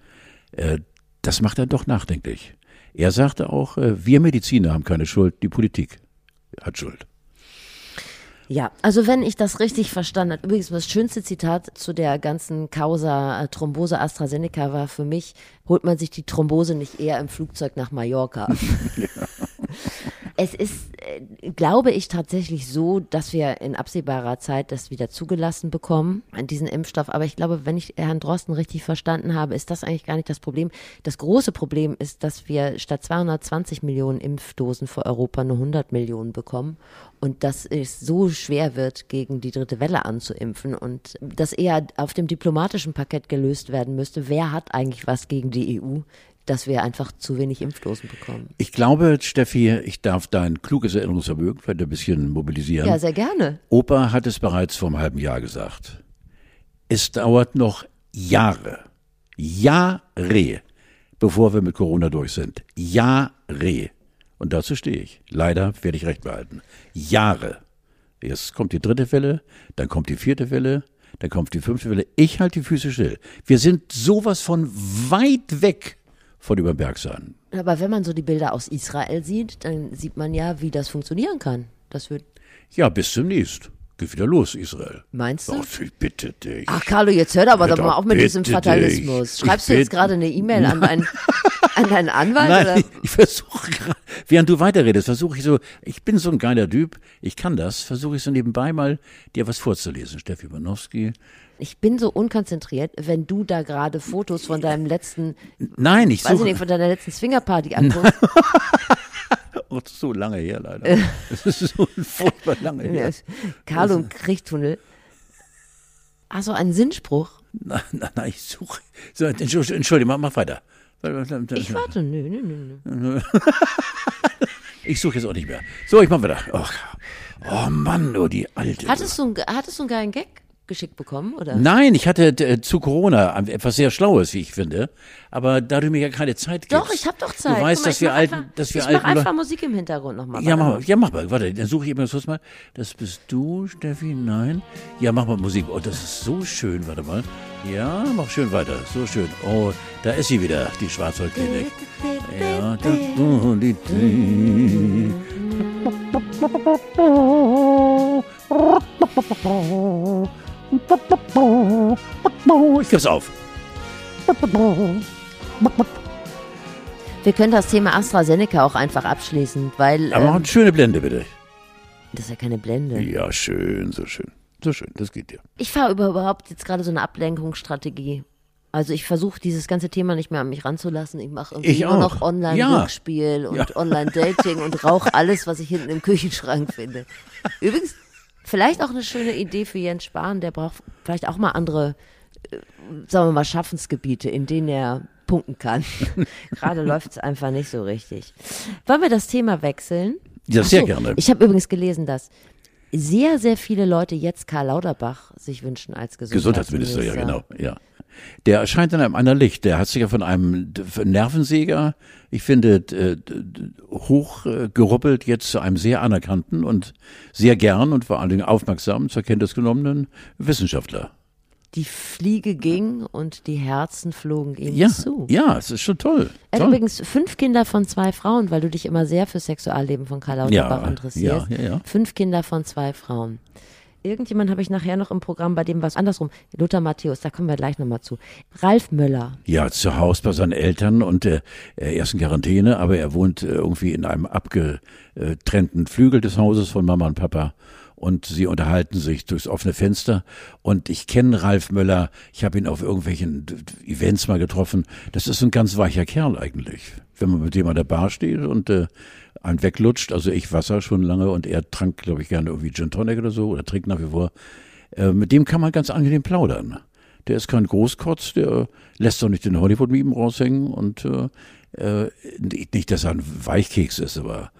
Äh, das macht er doch nachdenklich. Er sagte auch, äh, wir Mediziner haben keine Schuld, die Politik hat Schuld. Ja, also wenn ich das richtig verstanden habe, übrigens das schönste Zitat zu der ganzen Causa äh, Thrombose AstraZeneca war für mich, holt man sich die Thrombose nicht eher im Flugzeug nach Mallorca. <laughs> <laughs> Es ist, äh, glaube ich, tatsächlich so, dass wir in absehbarer Zeit das wieder zugelassen bekommen, diesen Impfstoff. Aber ich glaube, wenn ich Herrn Drosten richtig verstanden habe, ist das eigentlich gar nicht das Problem. Das große Problem ist, dass wir statt 220 Millionen Impfdosen für Europa nur 100 Millionen bekommen und dass es so schwer wird, gegen die dritte Welle anzuimpfen und das eher auf dem diplomatischen Parkett gelöst werden müsste. Wer hat eigentlich was gegen die EU? Dass wir einfach zu wenig Impfdosen bekommen. Ich glaube, Steffi, ich darf dein kluges Erinnerungsvermögen vielleicht ein bisschen mobilisieren. Ja, sehr gerne. Opa hat es bereits vor einem halben Jahr gesagt. Es dauert noch Jahre, Jahre, bevor wir mit Corona durch sind. Jahre. Und dazu stehe ich. Leider werde ich recht behalten. Jahre. Jetzt kommt die dritte Welle, dann kommt die vierte Welle, dann kommt die fünfte Welle. Ich halte die Füße still. Wir sind sowas von weit weg von über den Berg sein. Aber wenn man so die Bilder aus Israel sieht, dann sieht man ja, wie das funktionieren kann. Das wird. Ja, bis demnächst. Geht wieder los, Israel. Meinst du? Oh, ich bitte dich. Ach, Carlo, jetzt hör aber doch mal auf mit diesem Fatalismus. dich. Schreibst Ich du jetzt gerade eine E-Mail an, deinen- <laughs> an deinen Anwalt? Nein, oder? ich, <laughs> ich versuche gerade, während du weiterredest, versuche ich so, ich bin so ein geiler Typ, ich kann das, versuche ich so nebenbei mal dir was vorzulesen. Steffi Banowski. Ich bin so unkonzentriert, wenn du da gerade Fotos von deinem letzten, Nein, ich weiß suche, nicht, von deiner letzten Swingerparty anguckst. <laughs> oh, das ist so lange her leider. <laughs> Das ist so furchtbar lange her. Carlo im Kriechtunnel. Ach so, ein Sinnspruch. Nein, nein, nein, ich suche, so, Entschuldigung, mach, mach weiter. Ich warte, nö, nö, nö, nö. <laughs> Ich suche jetzt auch nicht mehr. So, ich mach weiter. Oh, oh Mann, oh, die alte. Hattest du, einen, hattest du einen geilen Gag geschickt bekommen, oder? Nein, ich hatte äh, zu Corona etwas sehr Schlaues, wie ich finde. Aber da du mir ja keine Zeit gibst. Doch, ich habe doch Zeit. Du weißt, mal, dass ich wir alten, einfach, dass wir ich alten mach einfach Leute- Musik im Hintergrund nochmal. Ja, mach mal, ja, mach mal, warte, dann suche ich immer kurz mal. Das bist du, Steffi? Nein. Ja, mach mal Musik. Oh, das ist so schön, warte mal. Ja, mach schön weiter, so schön. Oh, da ist sie wieder, die Schwarzwaldklinik. Ja, da, oh, die, die. <laughs> Ich geb's auf. Wir können das Thema AstraZeneca auch einfach abschließen, weil Aber mach ähm, eine schöne Blende, bitte. das ist ja keine Blende. Ja, schön, so schön. So schön, das geht dir. Ich fahre überhaupt jetzt gerade so eine Ablenkungsstrategie. Also ich versuche dieses ganze Thema nicht mehr an mich ranzulassen. Ich mache irgendwie nur auch. noch Online-Rückspiel und Ja. Online-Dating und rauche alles, was ich hinten im Küchenschrank finde. <laughs> Übrigens, vielleicht auch eine schöne Idee für Jens Spahn. Der braucht vielleicht auch mal andere, äh, sagen wir mal, Schaffensgebiete, in denen er punkten kann. <laughs> Gerade läuft es einfach nicht so richtig. Wollen wir das Thema wechseln? Ja, sehr so, gerne. Ich habe übrigens gelesen, dass sehr, sehr viele Leute jetzt Karl Lauterbach sich wünschen als Gesundheitsminister, Gesundheitsminister. ja, genau, ja. Der erscheint in einem anderen Licht. Der hat sich ja von einem Nervensäger, ich finde, äh, geruppelt jetzt zu einem sehr anerkannten und sehr gern und vor allen Dingen aufmerksamen zur Kenntnis genommenen Wissenschaftler. Die Fliege ging und die Herzen flogen ihm Ja, zu. ja, es ist schon toll. Er hat toll. übrigens fünf Kinder von zwei Frauen, weil du dich immer sehr für Sexualleben von Karl Lauterbach Ja, interessierst. ja, ja, ja. Fünf Kinder von zwei Frauen. Irgendjemand habe ich nachher noch im Programm, bei dem war es andersrum. Lothar Matthäus, da kommen wir gleich nochmal zu. Ralf Möller. Ja, zu Hause bei seinen Eltern und äh, er ist in Quarantäne, aber er wohnt äh, irgendwie in einem abgetrennten Flügel des Hauses von Mama und Papa und sie unterhalten sich durchs offene Fenster und ich kenne Ralf Möller, ich habe ihn auf irgendwelchen Events mal getroffen. Das ist ein ganz weicher Kerl eigentlich. Wenn man mit dem an der Bar steht und äh, einen weglutscht, also ich Wasser schon lange und er trank, glaube ich, gerne irgendwie Gin Tonic oder so oder trinkt nach wie vor. Äh, mit dem kann man ganz angenehm plaudern. Der ist kein Großkotz, der lässt doch nicht den Hollywood-Mieben raushängen und äh, äh, nicht, dass er ein Weichkeks ist, aber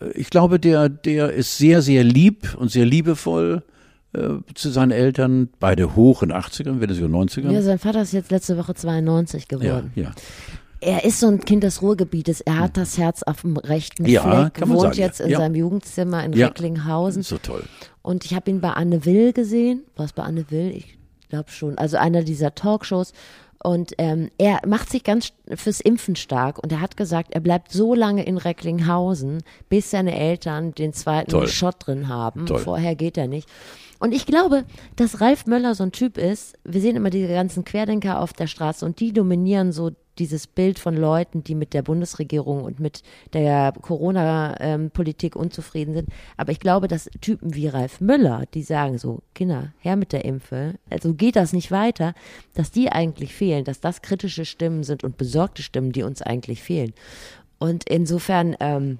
äh, ich glaube, der, der ist sehr, sehr lieb und sehr liebevoll äh, zu seinen Eltern, beide hoch in 80ern, wenn es sogar 90ern. Ja, sein Vater ist jetzt letzte Woche 92 ja, geworden. ja. Er ist so ein Kind des Ruhrgebietes. Er hat das Herz auf dem rechten Ja, Fleck, kann man wohnt sagen, jetzt in ja. seinem Jugendzimmer in. Recklinghausen. So toll. Und ich habe ihn bei Anne Will gesehen. Was bei Anne Will? Ich glaube schon. Also einer dieser Talkshows. Und ähm, er macht sich ganz fürs Impfen stark. Und er hat gesagt, er bleibt so lange in Recklinghausen, bis seine Eltern den zweiten Toll. Shot drin haben. Toll. Vorher geht er nicht. Und ich glaube, dass Ralf Möller so ein Typ ist. Wir sehen immer diese ganzen Querdenker auf der Straße und die dominieren so dieses Bild von Leuten, die mit der Bundesregierung und mit der Corona-Politik unzufrieden sind. Aber ich glaube, dass Typen wie Ralf Müller, die sagen so, Kinder, her mit der Impfe, also geht das nicht weiter, dass die eigentlich fehlen, dass das kritische Stimmen sind und besorgte Stimmen, die uns eigentlich fehlen. Und insofern ähm,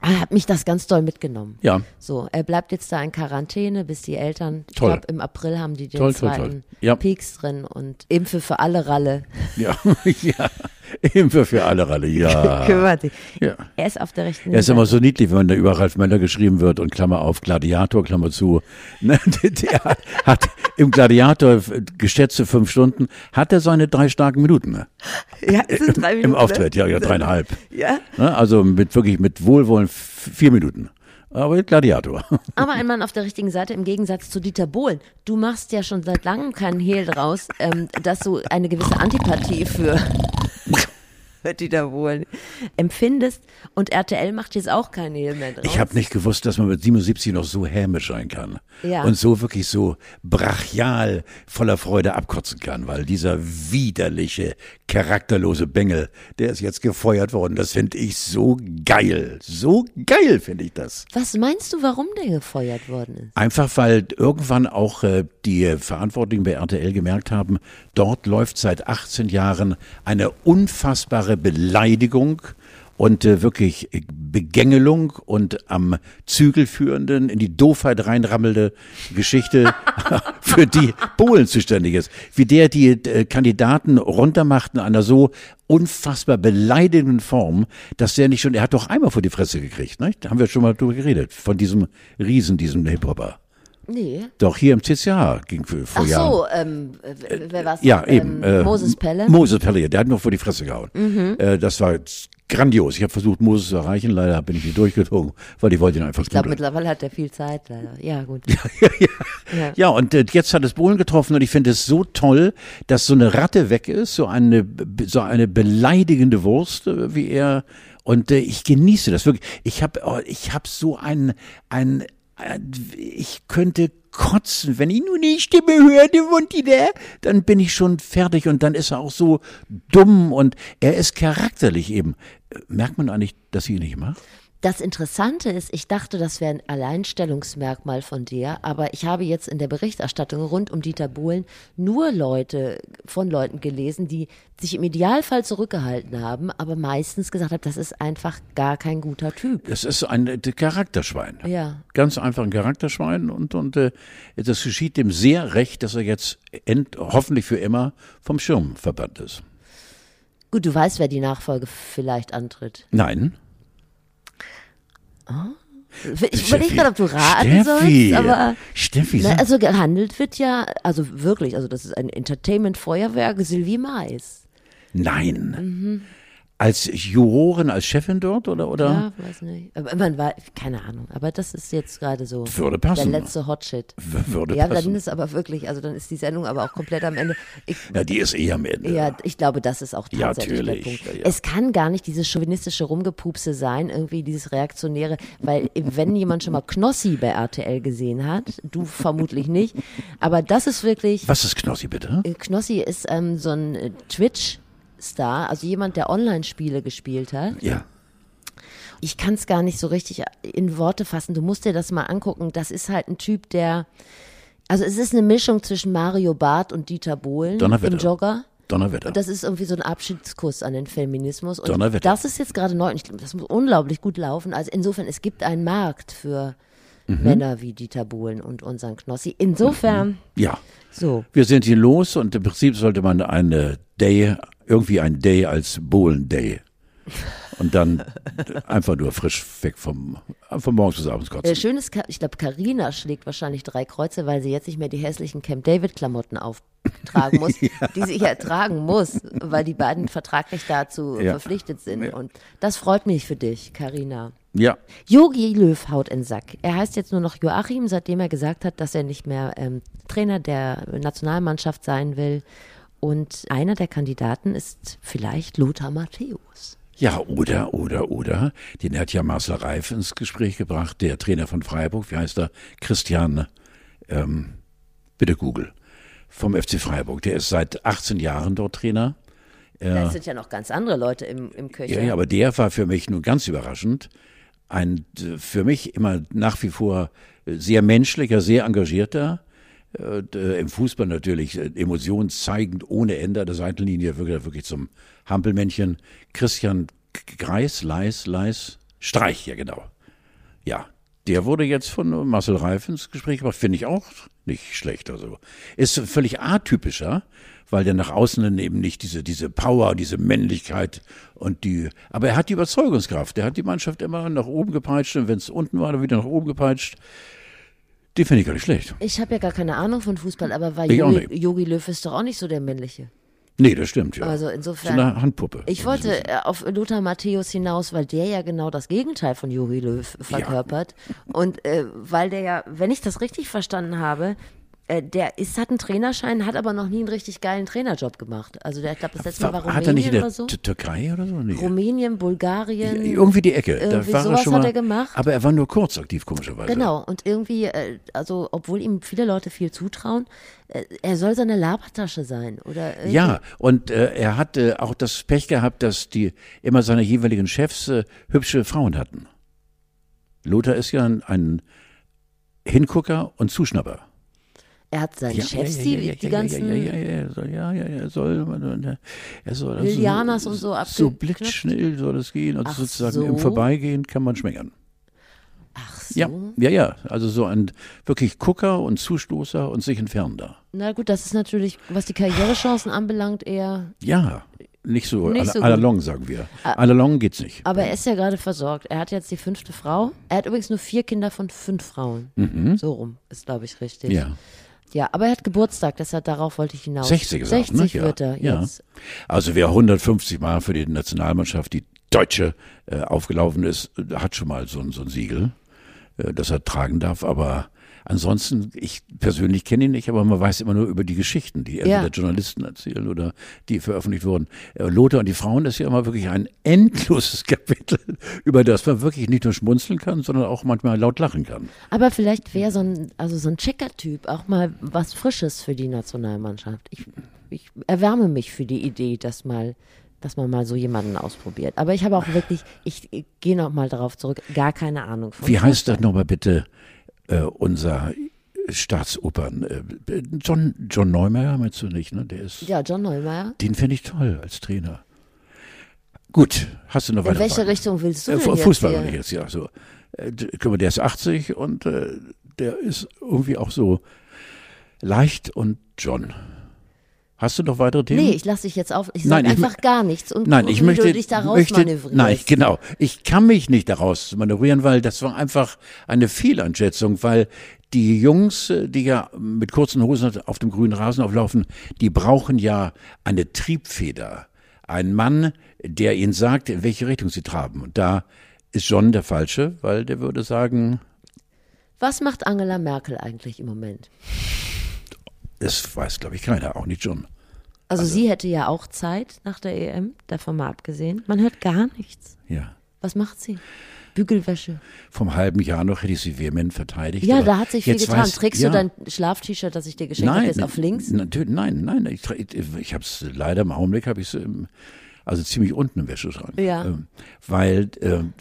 hat mich das ganz doll mitgenommen. Ja, So, er bleibt jetzt da in Quarantäne, bis die Eltern, ich Toll. glaube im April haben die den Toll, toll, zweiten toll. Ja. Peaks drin und Impfe für alle Ralle. ja, <laughs> ja. Impfe für alle Ralle, ja. <laughs> Kümmert sich. ja. Er ist auf der rechten Er ist Seite. immer so niedlich, wenn da über Ralf Möller geschrieben wird und Klammer auf Gladiator, Klammer zu. <laughs> Ne, Der hat, hat im Gladiator geschätzte fünf Stunden, hat er seine drei starken Minuten ne? ja, es sind drei Minuten, im Auftritt, ja, ja, dreieinhalb. Ja. Ne, Also mit wirklich mit Wohlwollen vier Minuten. Aber Gladiator. <laughs> Aber ein Mann auf der richtigen Seite im Gegensatz zu Dieter Bohlen. Du machst ja schon seit langem keinen Hehl draus, ähm, dass du eine gewisse Antipathie für <laughs> Dieter Bohlen empfindest. Und RTL macht jetzt auch keine Hehl mehr draus. Ich habe nicht gewusst, dass man mit 77 noch so hämisch sein kann. Ja. Und so wirklich so brachial voller Freude abkotzen kann, weil dieser widerliche, charakterlose Bengel, der ist jetzt gefeuert worden. Das finde ich so geil. So geil finde ich das. Was meinst du, warum der gefeuert worden ist? Einfach weil irgendwann auch äh, die Verantwortlichen bei RTL gemerkt haben, dort läuft seit 18 Jahren eine unfassbare Beleidigung und äh, wirklich Begängelung und am Zügel führenden, in die Doofheit reinrammelnde Geschichte, <laughs> für die Bohlen zuständig ist. Wie der die äh, Kandidaten runtermacht in einer so unfassbar beleidigenden Form, dass der nicht schon, er hat doch einmal vor die Fresse gekriegt, ne? Da haben wir schon mal drüber geredet, von diesem Riesen, diesem Hip-Hopper. Nee. Doch, hier im CCH ging für, vor Ach Jahren. so, ähm, wer war's? Ja, ähm, eben. äh, Moses Pelle. Mhm. Moses Pelle, der hat mir vor die Fresse gehauen. Äh, das war grandios. Ich habe versucht, Moses zu erreichen. Leider bin ich nicht durchgedrungen, weil die wollten ihn einfach ich glaube, mittlerweile hat er viel Zeit, leider. Ja, gut. <laughs> Ja. Ja, und äh, jetzt hat es Bohlen getroffen und ich finde es so toll, dass so eine Ratte weg ist, so eine, so eine beleidigende Wurst, äh, wie er. Und äh, ich genieße das wirklich. Ich habe oh, ich hab so ein, ein, ich könnte kotzen, wenn ich nur die Stimme hörte und die der, dann bin ich schon fertig und dann ist er auch so dumm und er ist charakterlich eben. Äh, Merkt man eigentlich, dass sie ihn nicht macht? Das Interessante ist, ich dachte, das wäre ein Alleinstellungsmerkmal von dir, aber ich habe jetzt in der Berichterstattung rund um Dieter Bohlen nur Leute von Leuten gelesen, die sich im Idealfall zurückgehalten haben, aber meistens gesagt haben, das ist einfach gar kein guter Typ. Es ist ein äh, Charakterschwein. Ja. Ganz einfach ein Charakterschwein und, und äh, das geschieht dem sehr recht, dass er jetzt end, hoffentlich für immer vom Schirm verbannt ist. Gut, du weißt, wer die Nachfolge vielleicht antritt. Nein. Ich überlege gerade, ob du raten Steffi, sollst, aber Steffi, na, also gehandelt wird ja, also wirklich, also das ist ein Entertainment-Feuerwerk, Sylvie Mais. nein. Als Jurorin, als Chefin dort oder? oder? Ja, weiß nicht. Aber man war, keine Ahnung, aber das ist jetzt gerade so Würde passen. der letzte Hotshit. Würde Ja, passen. dann ist aber wirklich, also dann ist die Sendung aber auch komplett am Ende. Ich, ja, die ist eh am Ende. ja, ich glaube, das ist auch Ja, tatsächlich der natürlich, Punkt. ja, ja. Es kann gar nicht dieses chauvinistische Rumgepupse sein, irgendwie dieses Reaktionäre, weil wenn jemand schon mal Knossi bei RTL gesehen hat, du vermutlich nicht, aber das ist wirklich, Was ist Knossi bitte? äh, Knossi ist ähm, so ein äh, Twitch-Star, also jemand, der Online-Spiele gespielt hat. Ja. Ich kann es gar nicht so richtig in Worte fassen. Du musst dir das mal angucken. Das ist halt ein Typ, der. Also es ist eine Mischung zwischen Mario Barth und Dieter Bohlen im Jogger. Donnerwetter. Und das ist irgendwie so ein Abschiedskuss an den Feminismus. Und Donnerwetter. das ist jetzt gerade neu. Und ich glaube, das muss unglaublich gut laufen. Also insofern, es gibt einen Markt für Mhm. Männer wie Dieter Bohlen und unseren Knossi. Insofern, ja. so. Wir sind hier los und im Prinzip sollte man eine Day, irgendwie ein Day als Bohlen Day. Und dann <laughs> einfach nur frisch weg vom, von morgens bis abends kotzen. schön ist, ich glaube, Carina schlägt wahrscheinlich drei Kreuze, weil sie jetzt nicht mehr die hässlichen Camp David-Klamotten auftragen <laughs> muss, die sie ja tragen muss, weil die beiden vertraglich dazu Ja. verpflichtet sind. Und das freut mich für dich, Carina. Ja, Yogi Löw haut in den Sack. Er heißt jetzt nur noch Joachim, seitdem er gesagt hat, dass er nicht mehr ähm, Trainer der Nationalmannschaft sein will. Und einer der Kandidaten ist vielleicht Lothar Matthäus. Ja, oder, oder, oder. Den hat ja Marcel Reif ins Gespräch gebracht, der Trainer von Freiburg. Wie heißt er? Christian, ähm, bitte Google. Vom FC Freiburg. Der ist seit 18 Jahren dort Trainer. Es sind ja noch ganz andere Leute im, im Köcher. Ja, ja, aber der war für mich nun ganz überraschend. Ein für mich immer nach wie vor sehr menschlicher, sehr engagierter. Äh, Im Fußball natürlich äh, emotionszeigend ohne Ende. Der Seitenlinie wirklich, wirklich zum Hampelmännchen. Christian Greis, Leis, Leis, Streich, ja genau. Ja, der wurde jetzt von Marcel Reif ins Gespräch gebracht. Finde ich auch nicht schlecht. Also ist völlig atypischer, weil der nach außen eben nicht diese, diese Power, diese Männlichkeit und die, aber er hat die Überzeugungskraft. Der hat die Mannschaft immer nach oben gepeitscht und wenn es unten war, dann wieder nach oben gepeitscht. Die finde ich gar nicht schlecht. Ich habe ja gar keine Ahnung von Fußball, aber weil auch Jogi, Löw ist doch auch nicht so der männliche. Nee, das stimmt, ja. Also so insofern. eine Handpuppe. Ich wollte äh, auf Lothar Matthäus hinaus, weil der ja genau das Gegenteil von Jogi Löw verkörpert. Und äh, weil der ja, wenn ich das richtig verstanden habe, Äh, der ist, hat einen Trainerschein, hat aber noch nie einen richtig geilen Trainerjob gemacht. Also der, ich glaube, das letzte Mal war Rumänien Hat er nicht in der oder so. Türkei oder so? Nee. Rumänien, Bulgarien. Irgendwie die Ecke. irgendwie da war er sowas schon hat mal, er gemacht. Aber er war nur kurz aktiv, komischerweise. Genau, und irgendwie, äh, also obwohl ihm viele Leute viel zutrauen, äh, er soll so eine Labertasche sein. Oder irgendwie- Ja, und äh, er hatte auch das Pech gehabt, dass die immer seine jeweiligen Chefs äh, hübsche Frauen hatten. Lothar ist ja ein, ein Hingucker und Zuschnapper. Er hat seinen Ja, Chefs, ja, die, ja, die ganzen. Ja, ja, ja, ja, er soll, ja, ja, ja, er soll, er soll also Lilianas und so So abgeknöpft. blitzschnell soll es gehen. Also Ach sozusagen im so. Vorbeigehen kann man schmeckern. Ach so. Ja, ja, ja. Also so ein wirklich Gucker und Zustoßer und sich entfernender. Na gut, das ist natürlich, was die Karrierechancen anbelangt, eher. Ja, nicht so, Nicht so à la gut. longue, sagen wir. À la longue geht's nicht. Aber er ist ja gerade versorgt. Er hat jetzt die fünfte Frau. Er hat übrigens nur vier Kinder von fünf Frauen. So rum ist, glaube ich, richtig. Mhm. Ja. Ja, aber er hat Geburtstag, deshalb darauf wollte ich hinaus. 60 gesagt, 60 ne? Ja. wird er Ja. jetzt. Also wer 150 Mal für die Nationalmannschaft, die Deutsche, äh, aufgelaufen ist, hat schon mal so, ein- so ein Siegel, äh, das er tragen darf. Aber ansonsten, ich persönlich kenne ihn nicht, aber man weiß immer nur über die Geschichten, die entweder Ja. Journalisten erzählen oder die veröffentlicht wurden. Äh, Lothar und die Frauen ist ja immer wirklich ein endloses <laughs> Kapitel, über das man wirklich nicht nur schmunzeln kann, sondern auch manchmal laut lachen kann. Aber vielleicht wäre so ein, also so ein Checker-Typ auch mal was Frisches für die Nationalmannschaft. Ich, ich erwärme mich für die Idee, dass mal, dass man mal so jemanden ausprobiert. Aber ich habe auch wirklich, ich, ich gehe noch mal darauf zurück, gar keine Ahnung von. Wie heißt das nochmal bitte, äh, unser Staatsopern? Äh, John, John Neumeier meinst du nicht, ne? Der ist, Ja, John Neumeier. den fände ich toll als Trainer. Gut, hast du noch In weiter welche Fragen? Richtung willst du Äh, denn Fu- jetzt Fußball ich jetzt, ja. So. Äh, der ist 80 und äh, der ist irgendwie auch so leicht und John. Hast du noch weitere Themen? Nee, ich lasse dich jetzt auf. Ich Nein, sage ich einfach gar nichts und Nein, ich möchte, dich da möchte rausmanövrierst. nein, genau. Ich kann mich nicht daraus manövrieren, weil das war einfach eine Fehleinschätzung, weil die Jungs, äh, die ja mit kurzen Hosen auf dem grünen Rasen auflaufen, die brauchen ja eine Triebfeder. Ein Mann, der ihnen sagt, in welche Richtung sie traben. Und da ist John der Falsche, weil der würde sagen, Was macht Angela Merkel eigentlich im Moment? Das weiß, glaube ich, keiner, auch nicht John. Also, sie hätte ja auch Zeit nach der EM, davon mal abgesehen. Man hört gar nichts. Ja. Was macht sie? Bügelwäsche. Vom halben Jahr noch hätte ich sie vehement verteidigt. Ja, da hat sich viel getan. weiß- Trägst ja. du dein Schlaf-T-Shirt, das ich dir geschenkt habe, jetzt auf links? Natürlich, nein, nein. Ich, ich, ich habe es leider im Augenblick habe ich es also ziemlich unten im Wäscheschrank. Ja. Ähm, weil ähm,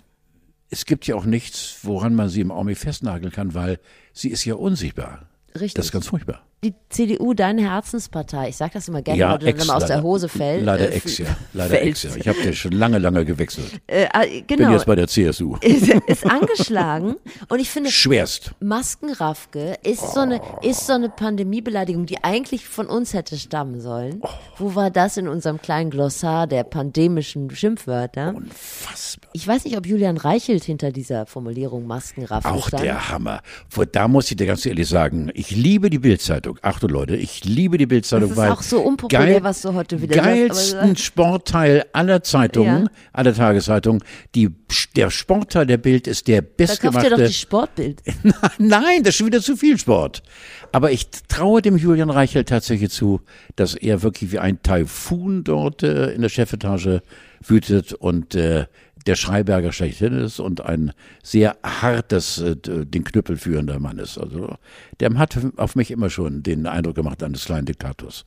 es gibt ja auch nichts, woran man sie im Augenblick festnageln kann, weil sie ist ja unsichtbar. Richtig. Das ist ganz furchtbar. Die CDU, deine Herzenspartei, ich sag das immer gerne, ja, weil du dann immer aus der leider. Hose fällt. Leider äh, ex, ja. <laughs> Leider fällt. ex, ja. Ich habe ja schon lange, lange gewechselt. Äh, äh, Bin genau, jetzt bei der CSU. <laughs> ist, ist angeschlagen und ich finde, Schwerst. Maskenraffke ist so eine ist so eine Pandemiebeleidigung, die eigentlich von uns hätte stammen sollen. Wo war das in unserem kleinen Glossar der pandemischen Schimpfwörter? Unfassbar. Ich weiß nicht, ob Julian Reichelt hinter dieser Formulierung Maskenraffke Auch stand. der Hammer. Vor- Da muss ich dir ganz ehrlich sagen, ich liebe die Bildzeitung. Achtung Leute, ich liebe die Bildzeitung, Das ist weil auch so unpopulär, was du heute wieder sagst, geilsten aber- Sportteil aller Zeitungen, Ja. aller Tageszeitungen, die der Sportteil der Bild ist der da kauft ihr doch bestgemachte. die Sportbild. <laughs> Nein, das ist schon wieder zu viel Sport. Aber ich traue dem Julian Reichelt tatsächlich zu, dass er wirklich wie ein Taifun dort äh, in der Chefetage wütet und äh, der Schreiberger schlechthin ist und ein sehr hartes, äh, den Knüppel führender Mann ist. Also der hat auf mich immer schon den Eindruck gemacht eines kleinen Diktators.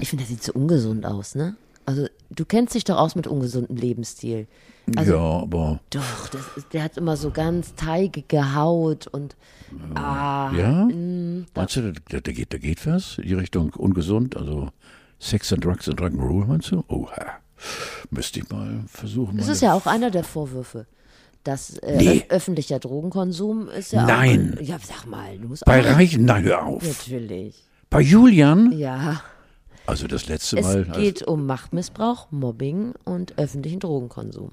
Ich finde, der sieht so ungesund aus, ne? Also, du kennst dich doch aus mit ungesundem Lebensstil. Also, ja, aber Doch, ist, der hat immer so ganz teigige Haut und ah, ja, meinst du, da, da, geht, da geht was in die Richtung ungesund, also Sex and Drugs and Rock'n'Roll, meinst du? Oha, müsste ich mal versuchen. das ist ja auch einer der Vorwürfe. Das äh, Nee. öf- öffentlicher Drogenkonsum ist ja Nein. auch. Ja, sag mal, du musst Bei. Reichen, nein, hör auf. Natürlich. Bei Julian, Ja, also das letzte es Mal, also geht um Machtmissbrauch, Mobbing und öffentlichen Drogenkonsum.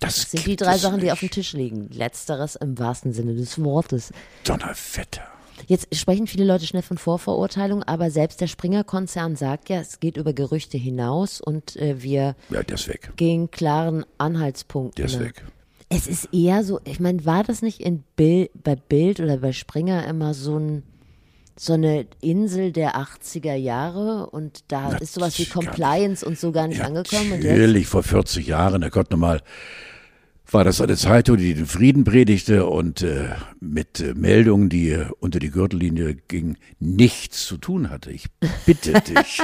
das, Das sind die drei es Sachen, die nicht. auf dem Tisch liegen. Letzteres im wahrsten Sinne des Wortes. Donnerwetter. Jetzt sprechen viele Leute schnell von Vorverurteilung, aber selbst der Springer-Konzern sagt ja, es geht über Gerüchte hinaus und äh, wir Ja, ist weg. gehen klaren Anhaltspunkten. Der ist weg. Es ist eher so, ich meine, war das nicht in Bild, bei Bild oder bei Springer immer so ein, so eine Insel der 80er Jahre und da Na, ist sowas wie. Compliance und so gar nicht angekommen. Und jetzt? Natürlich, vor 40 Jahren, Herr Gott nochmal, war das eine Zeitung, die den Frieden predigte und äh, mit äh, Meldungen, die äh, unter die Gürtellinie gingen, nichts zu tun hatte. Ich bitte <laughs> dich.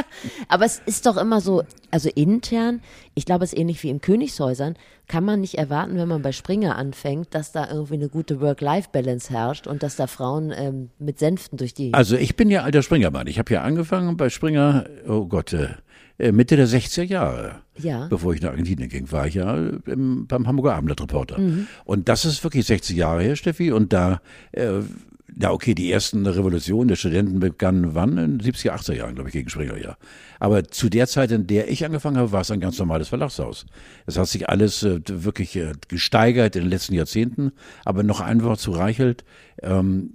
Aber es ist doch immer so, also intern, ich glaube, es ist ähnlich wie in Königshäusern, kann man nicht erwarten, wenn man bei Springer anfängt, dass da irgendwie eine gute Work-Life-Balance herrscht und dass da Frauen ähm, mit Sänften durch die. Also ich bin ja alter Springermann. Ich habe ja angefangen bei Springer, oh Gott, äh, Mitte der 60er Jahre. Ja. Bevor ich nach Argentinien ging, war ich ja im, beim Hamburger Abendblatt Reporter. Und das ist wirklich 60 Jahre her, Steffi. Und da, äh, ja okay, die ersten Revolutionen der Studenten begannen wann? In den 70er, 80er Jahren, glaube ich, gegen Springer, ja. Aber zu der Zeit, in der ich angefangen habe, war es ein ganz normales Verlagshaus. Es hat sich alles äh, wirklich äh, gesteigert in den letzten Jahrzehnten. Aber noch ein Wort zu Reichelt. Ähm,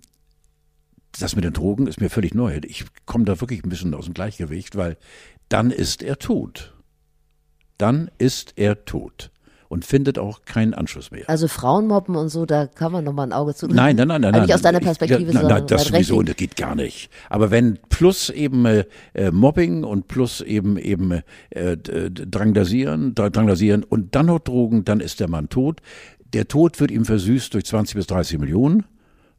das mit den Drogen ist mir völlig neu. Ich komme da wirklich ein bisschen aus dem Gleichgewicht, weil dann ist er tot. Dann ist er tot und findet auch keinen Anschluss mehr. Also Frauenmobben und so, da kann man nochmal ein Auge zu. Nein, nein, nein, nein. Also nicht nein. aus deiner Ich- Perspektive, ja, nein, nein, das sowieso, das geht gar nicht. Aber wenn plus eben äh, äh, Mobbing und plus eben eben äh, d- d- Drangsalieren, Dra- Drangsalieren und dann noch Drogen, dann ist der Mann tot. Der Tod wird ihm versüßt durch 20 bis 30 Millionen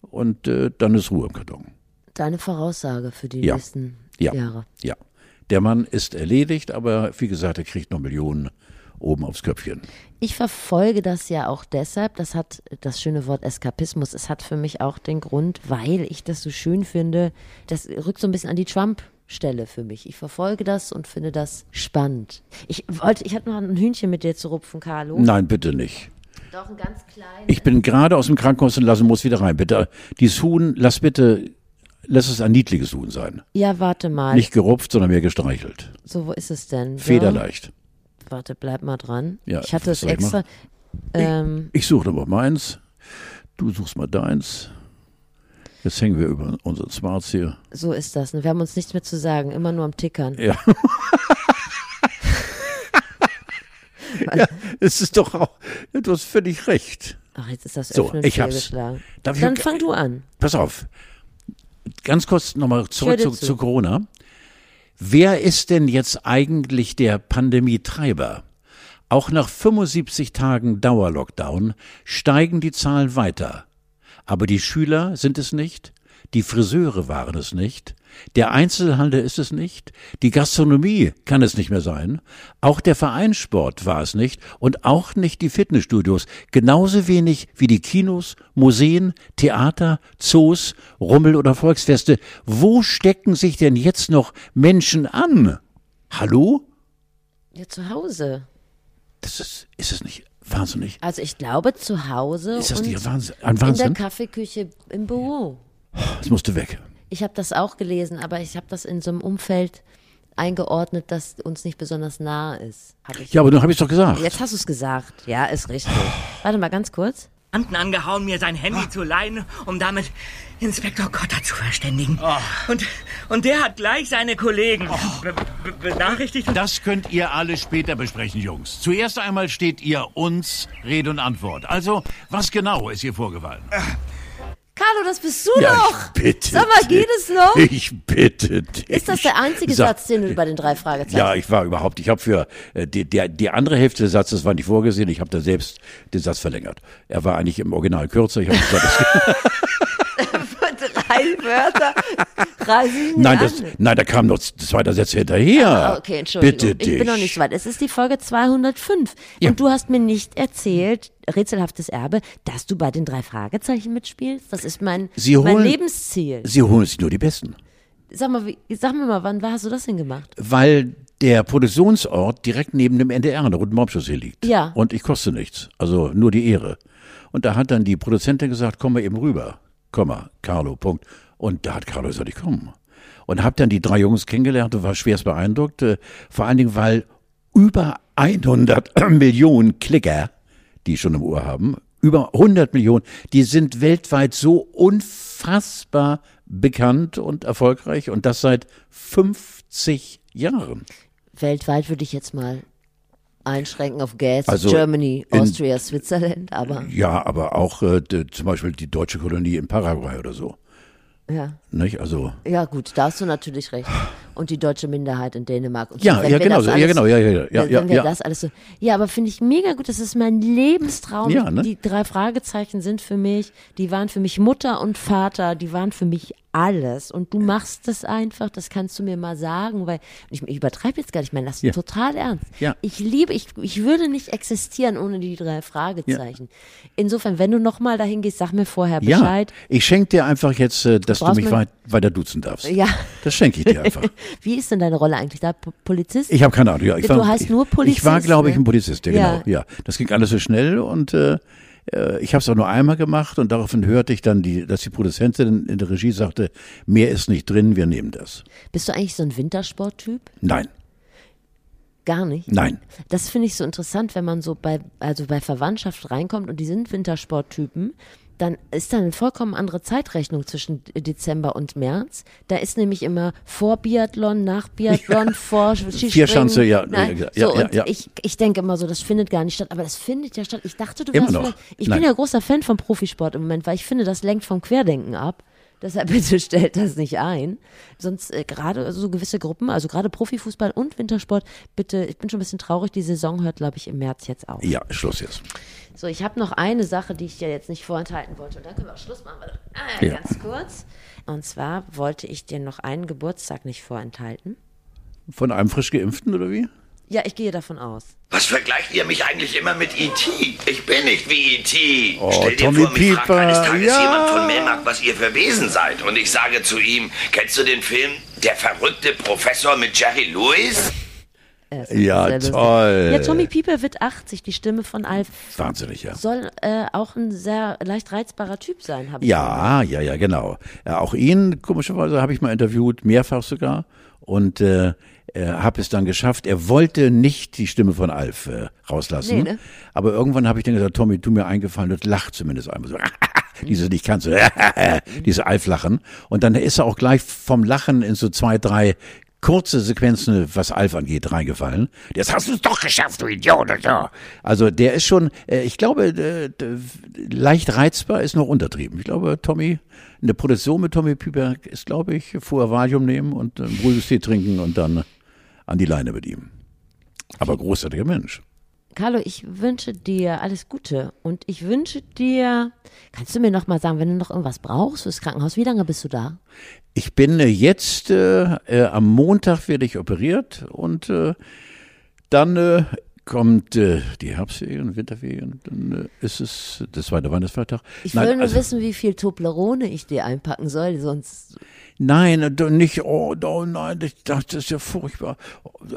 und äh, dann ist Ruhe im Karton. Deine Voraussage für die Ja. nächsten Ja. Jahre. Ja. Der Mann ist erledigt, aber wie gesagt, er kriegt noch Millionen oben aufs Köpfchen. Ich verfolge das ja auch deshalb, das hat das schöne Wort Eskapismus, es hat für mich auch den Grund, weil ich das so schön finde, das rückt so ein bisschen an die Trump-Stelle für mich. Ich verfolge das und finde das spannend. Ich wollte, ich hatte noch ein Hühnchen mit dir zu rupfen, Carlo. Nein, bitte nicht. Doch, ein ganz kleines. Ich bin gerade aus dem Krankenhaus und lassen muss wieder rein. Bitte, dieses Huhn, lass bitte, lass es ein niedliches Huhn sein. Ja, warte mal. Nicht gerupft, sondern mehr gestreichelt. So, wo ist es denn? So, Federleicht. Warte, bleib mal dran. Ja, ich hatte es ich extra. Ähm, Ich suche aber meins. Du suchst mal deins. Jetzt hängen wir über unseren Smarts hier. so ist das. ne? Wir haben uns nichts mehr zu sagen, immer nur am Tickern. Ja. <laughs> ja, es ist doch auch, du hast völlig recht. Ach, jetzt ist das So, Öffnen ich hab's. Darf ich Dann auch- fang du an. Pass auf. Ganz kurz nochmal zurück zu. zu Corona. Wer ist denn jetzt eigentlich der Pandemietreiber? Auch nach 75 Tagen Dauerlockdown steigen die Zahlen weiter. Aber die Schüler sind es nicht, die Friseure waren es nicht, der Einzelhandel ist es nicht, die Gastronomie kann es nicht mehr sein, auch der Vereinssport war es nicht und auch nicht die Fitnessstudios, genauso wenig wie die Kinos, Museen, Theater, Zoos, Rummel oder Volksfeste. Wo stecken sich denn jetzt noch Menschen an? Hallo? Ja, zu Hause. Das ist, ist es nicht wahnsinnig? Also ich glaube zu Hause Ist das und nicht Wahnsinn? ein in der Wahnsinn? Kaffeeküche im Büro. Es musste weg. Ich habe das auch gelesen, aber ich habe das in so einem Umfeld eingeordnet, das uns nicht besonders nahe ist. Hab ich. Ja, aber dann habe ich doch gesagt. Jetzt hast du es gesagt. Ja, ist richtig. <sighs> Warte mal ganz kurz. Beamten angehauen, mir sein Handy zu leihen, um damit Inspektor Kotter zu verständigen. Und, und der hat gleich seine Kollegen be be benachrichtigt. Das könnt ihr alle später besprechen, Jungs. Zuerst einmal steht ihr uns Rede und Antwort. Also, was genau ist hier vorgefallen? Carlo, das bist du Ja, doch. ich bitte Sag mal, geht es noch? Ich bitte dich. Ist das der einzige Sag- Satz, den du bei den drei Fragezeichen Ja, ich war überhaupt, ich habe für äh, die, der, die andere Hälfte des Satzes war nicht vorgesehen, ich habe da selbst den Satz verlängert. Er war eigentlich im Original kürzer. Ich hab gesagt, <laughs> <laughs> drei Wörter reißen mich nein, an. das, nein, da kam noch zwei Sätze hinterher. Ah, okay, Entschuldigung. Bitte dich. ich bin noch nicht so weit. Es ist die Folge 205. Ja. Und du hast mir nicht erzählt, rätselhaftes Erbe, dass du bei den drei Fragezeichen mitspielst. Das ist mein, Sie mein holen- Lebensziel. Sie holen sich nur die Besten. Sag mal, wie, sag mir mal, wann hast du das denn gemacht? Weil der Produktionsort direkt neben dem NDR an der Roten Baumchaussee liegt. Ja. Und ich koste nichts. Also nur die Ehre. Und da hat dann die Produzentin gesagt, komm mal eben rüber. Komm mal, Carlo, Punkt. Und da hat Carlo gesagt, ich komme. Und hab dann die drei Jungs kennengelernt und war schwerst beeindruckt. äh, Vor allen Dingen, weil über 100 <clears throat> Millionen Klicker, die schon im Ohr haben, über 100 Millionen, die sind weltweit so unfassbar bekannt und erfolgreich und das seit 50 Jahren. Weltweit würde ich jetzt mal einschränken auf Gas, Also Germany, in- Austria, Switzerland, aber Ja, aber auch äh, d- zum Beispiel die deutsche Kolonie in Paraguay oder so. Ja. Nicht? Also, Ja, gut, da hast du natürlich recht. Und die deutsche Minderheit in Dänemark. Und Ja, wenn ja, genau so. Ja, alles- genau, ja, ja, ja, ja, ja. das alles so. Ja, aber finde ich mega gut. Das ist mein Lebenstraum. Ja, ne? Die drei Fragezeichen sind für mich, die waren für mich Mutter und Vater, die waren für mich alles. Und du machst das einfach, das kannst du mir mal sagen, weil ich, ich übertreibe jetzt gar nicht, ich meine das Ja. total ernst. Ja. Ich liebe, ich, ich würde nicht existieren ohne die drei Fragezeichen. Insofern, wenn du nochmal dahin gehst, sag mir vorher ja. Bescheid. Ich schenke dir einfach jetzt, äh, dass du brauchst mich weit, weiter duzen darfst. Ja. Das schenke ich dir einfach. <laughs> Wie ist denn deine Rolle eigentlich da? Polizist? Ich habe keine Ahnung. Ja, ich Du war, heißt ich, nur Polizist, Ich war, glaube ich, ne? ein Polizist, ja, Ja. genau. Ja, das ging alles so schnell und äh, äh, ich habe es auch nur einmal gemacht und daraufhin hörte ich dann, die, dass die Produzentin in der Regie sagte, mehr ist nicht drin, wir nehmen das. Bist du eigentlich so ein Wintersporttyp? Nein, Gar nicht. nein. Das finde ich so interessant, wenn man so bei, also bei Verwandtschaft reinkommt und die sind Wintersporttypen, dann ist da eine vollkommen andere Zeitrechnung zwischen Dezember und März. Da ist nämlich immer vor Biathlon, nach Biathlon, <laughs> vor Skispringen. Vierschanze, ja, Nein, ja, so, ja, ja. Ich, ich denke immer so, das findet gar nicht statt, aber das findet ja statt. Ich dachte, du Immer wärst noch. ich Nein. bin ja großer Fan vom Profisport im Moment, weil ich finde, das lenkt vom Querdenken ab. Deshalb <laughs> bitte stellt das nicht ein. Sonst äh, gerade also so gewisse Gruppen, also gerade Profifußball und Wintersport, bitte, ich bin schon ein bisschen traurig, die Saison hört, glaube ich, im März jetzt auf. Ja, Schluss jetzt. So, ich habe noch eine Sache, die ich dir jetzt nicht vorenthalten wollte. Und dann können wir auch Schluss machen. Ah, Ja. Ganz kurz. Und zwar wollte ich dir noch einen Geburtstag nicht vorenthalten. Von einem frisch geimpften oder wie? Ja, ich gehe davon aus. Was vergleicht ihr mich eigentlich immer mit E.T.? Ich bin nicht wie E.T. Oh, Stell dir Tommy vor, mich fragt Pieper, eines Tages ja. jemand von Melmark, was ihr für Wesen seid. Und ich sage zu ihm, kennst du den Film Der verrückte Professor mit Jerry Lewis? Äh, Ja, toll. Ja, Tommy Pieper wird 80, die Stimme von Alf. Wahnsinnig, ja. Soll äh, auch ein sehr leicht reizbarer Typ sein, habe ich Ja, ja, ja, genau. Ja, auch ihn, komischerweise, habe ich mal interviewt, mehrfach sogar. Und äh, äh, habe es dann geschafft. Er wollte nicht die Stimme von Alf äh, rauslassen. Nee, ne? Aber irgendwann habe ich dann gesagt, Tommy, tu mir eingefallen und lach zumindest einmal so. <laughs> Dieses nicht kannst du, <laughs> dieses Alf-Lachen. Und dann ist er auch gleich vom Lachen in so zwei, drei kurze Sequenzen, was Alf angeht, reingefallen. Jetzt hast du es doch geschafft, du Idiot. so. Also der ist schon, äh, ich glaube, äh, leicht reizbar ist noch untertrieben. Ich glaube, Tommy, eine Produktion mit Tommy Pieper ist, glaube ich, vorher Valium nehmen und einen ruhiges Tee trinken und dann an die Leine mit ihm. Aber großartiger Mensch. Carlo, ich wünsche dir alles Gute und ich wünsche dir, kannst du mir noch mal sagen, wenn du noch irgendwas brauchst fürs Krankenhaus, wie lange bist du da? Ich bin äh, jetzt, äh, äh, am Montag werde ich operiert und äh, dann äh, kommt äh, die Herbstferien, Winterferien, dann äh, ist es der zweite Weihnachtsfeiertag. Ich will nur also- wissen, wie viel Toblerone ich dir einpacken soll, sonst Nein, äh, nicht, oh, oh nein, ich dachte, das ist ja furchtbar.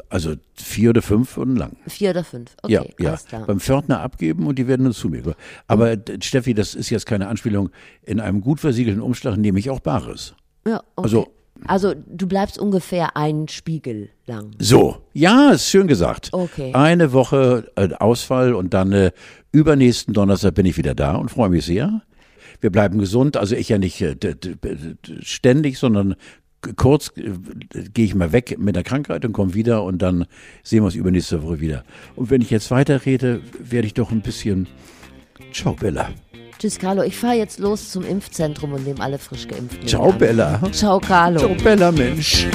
Also vier oder fünf Stunden lang. vier oder fünf. Okay, ja, ja. alles klar. Beim Pförtner abgeben und die werden dann zu mir. Aber äh, Steffi, das ist jetzt keine Anspielung. In einem gut versiegelten Umschlag nehme ich auch Bares. Ja, okay. also- also du bleibst ungefähr einen Spiegel lang. So, ja, ist schön gesagt. Okay. Eine Woche äh, Ausfall und dann äh, übernächsten Donnerstag bin ich wieder da und freue mich sehr. Wir bleiben gesund, also ich ja nicht äh, ständig, sondern kurz äh, gehe ich mal weg mit der Krankheit und komme wieder und dann sehen wir uns übernächste Woche wieder. Und wenn ich jetzt weiterrede, werde ich doch ein bisschen Ciao Bella. Tschüss, Carlo. Ich fahre jetzt los zum Impfzentrum und nehme alle frisch geimpft. Ciao Bella. Ciao, Carlo. Ciao Bella, Mensch.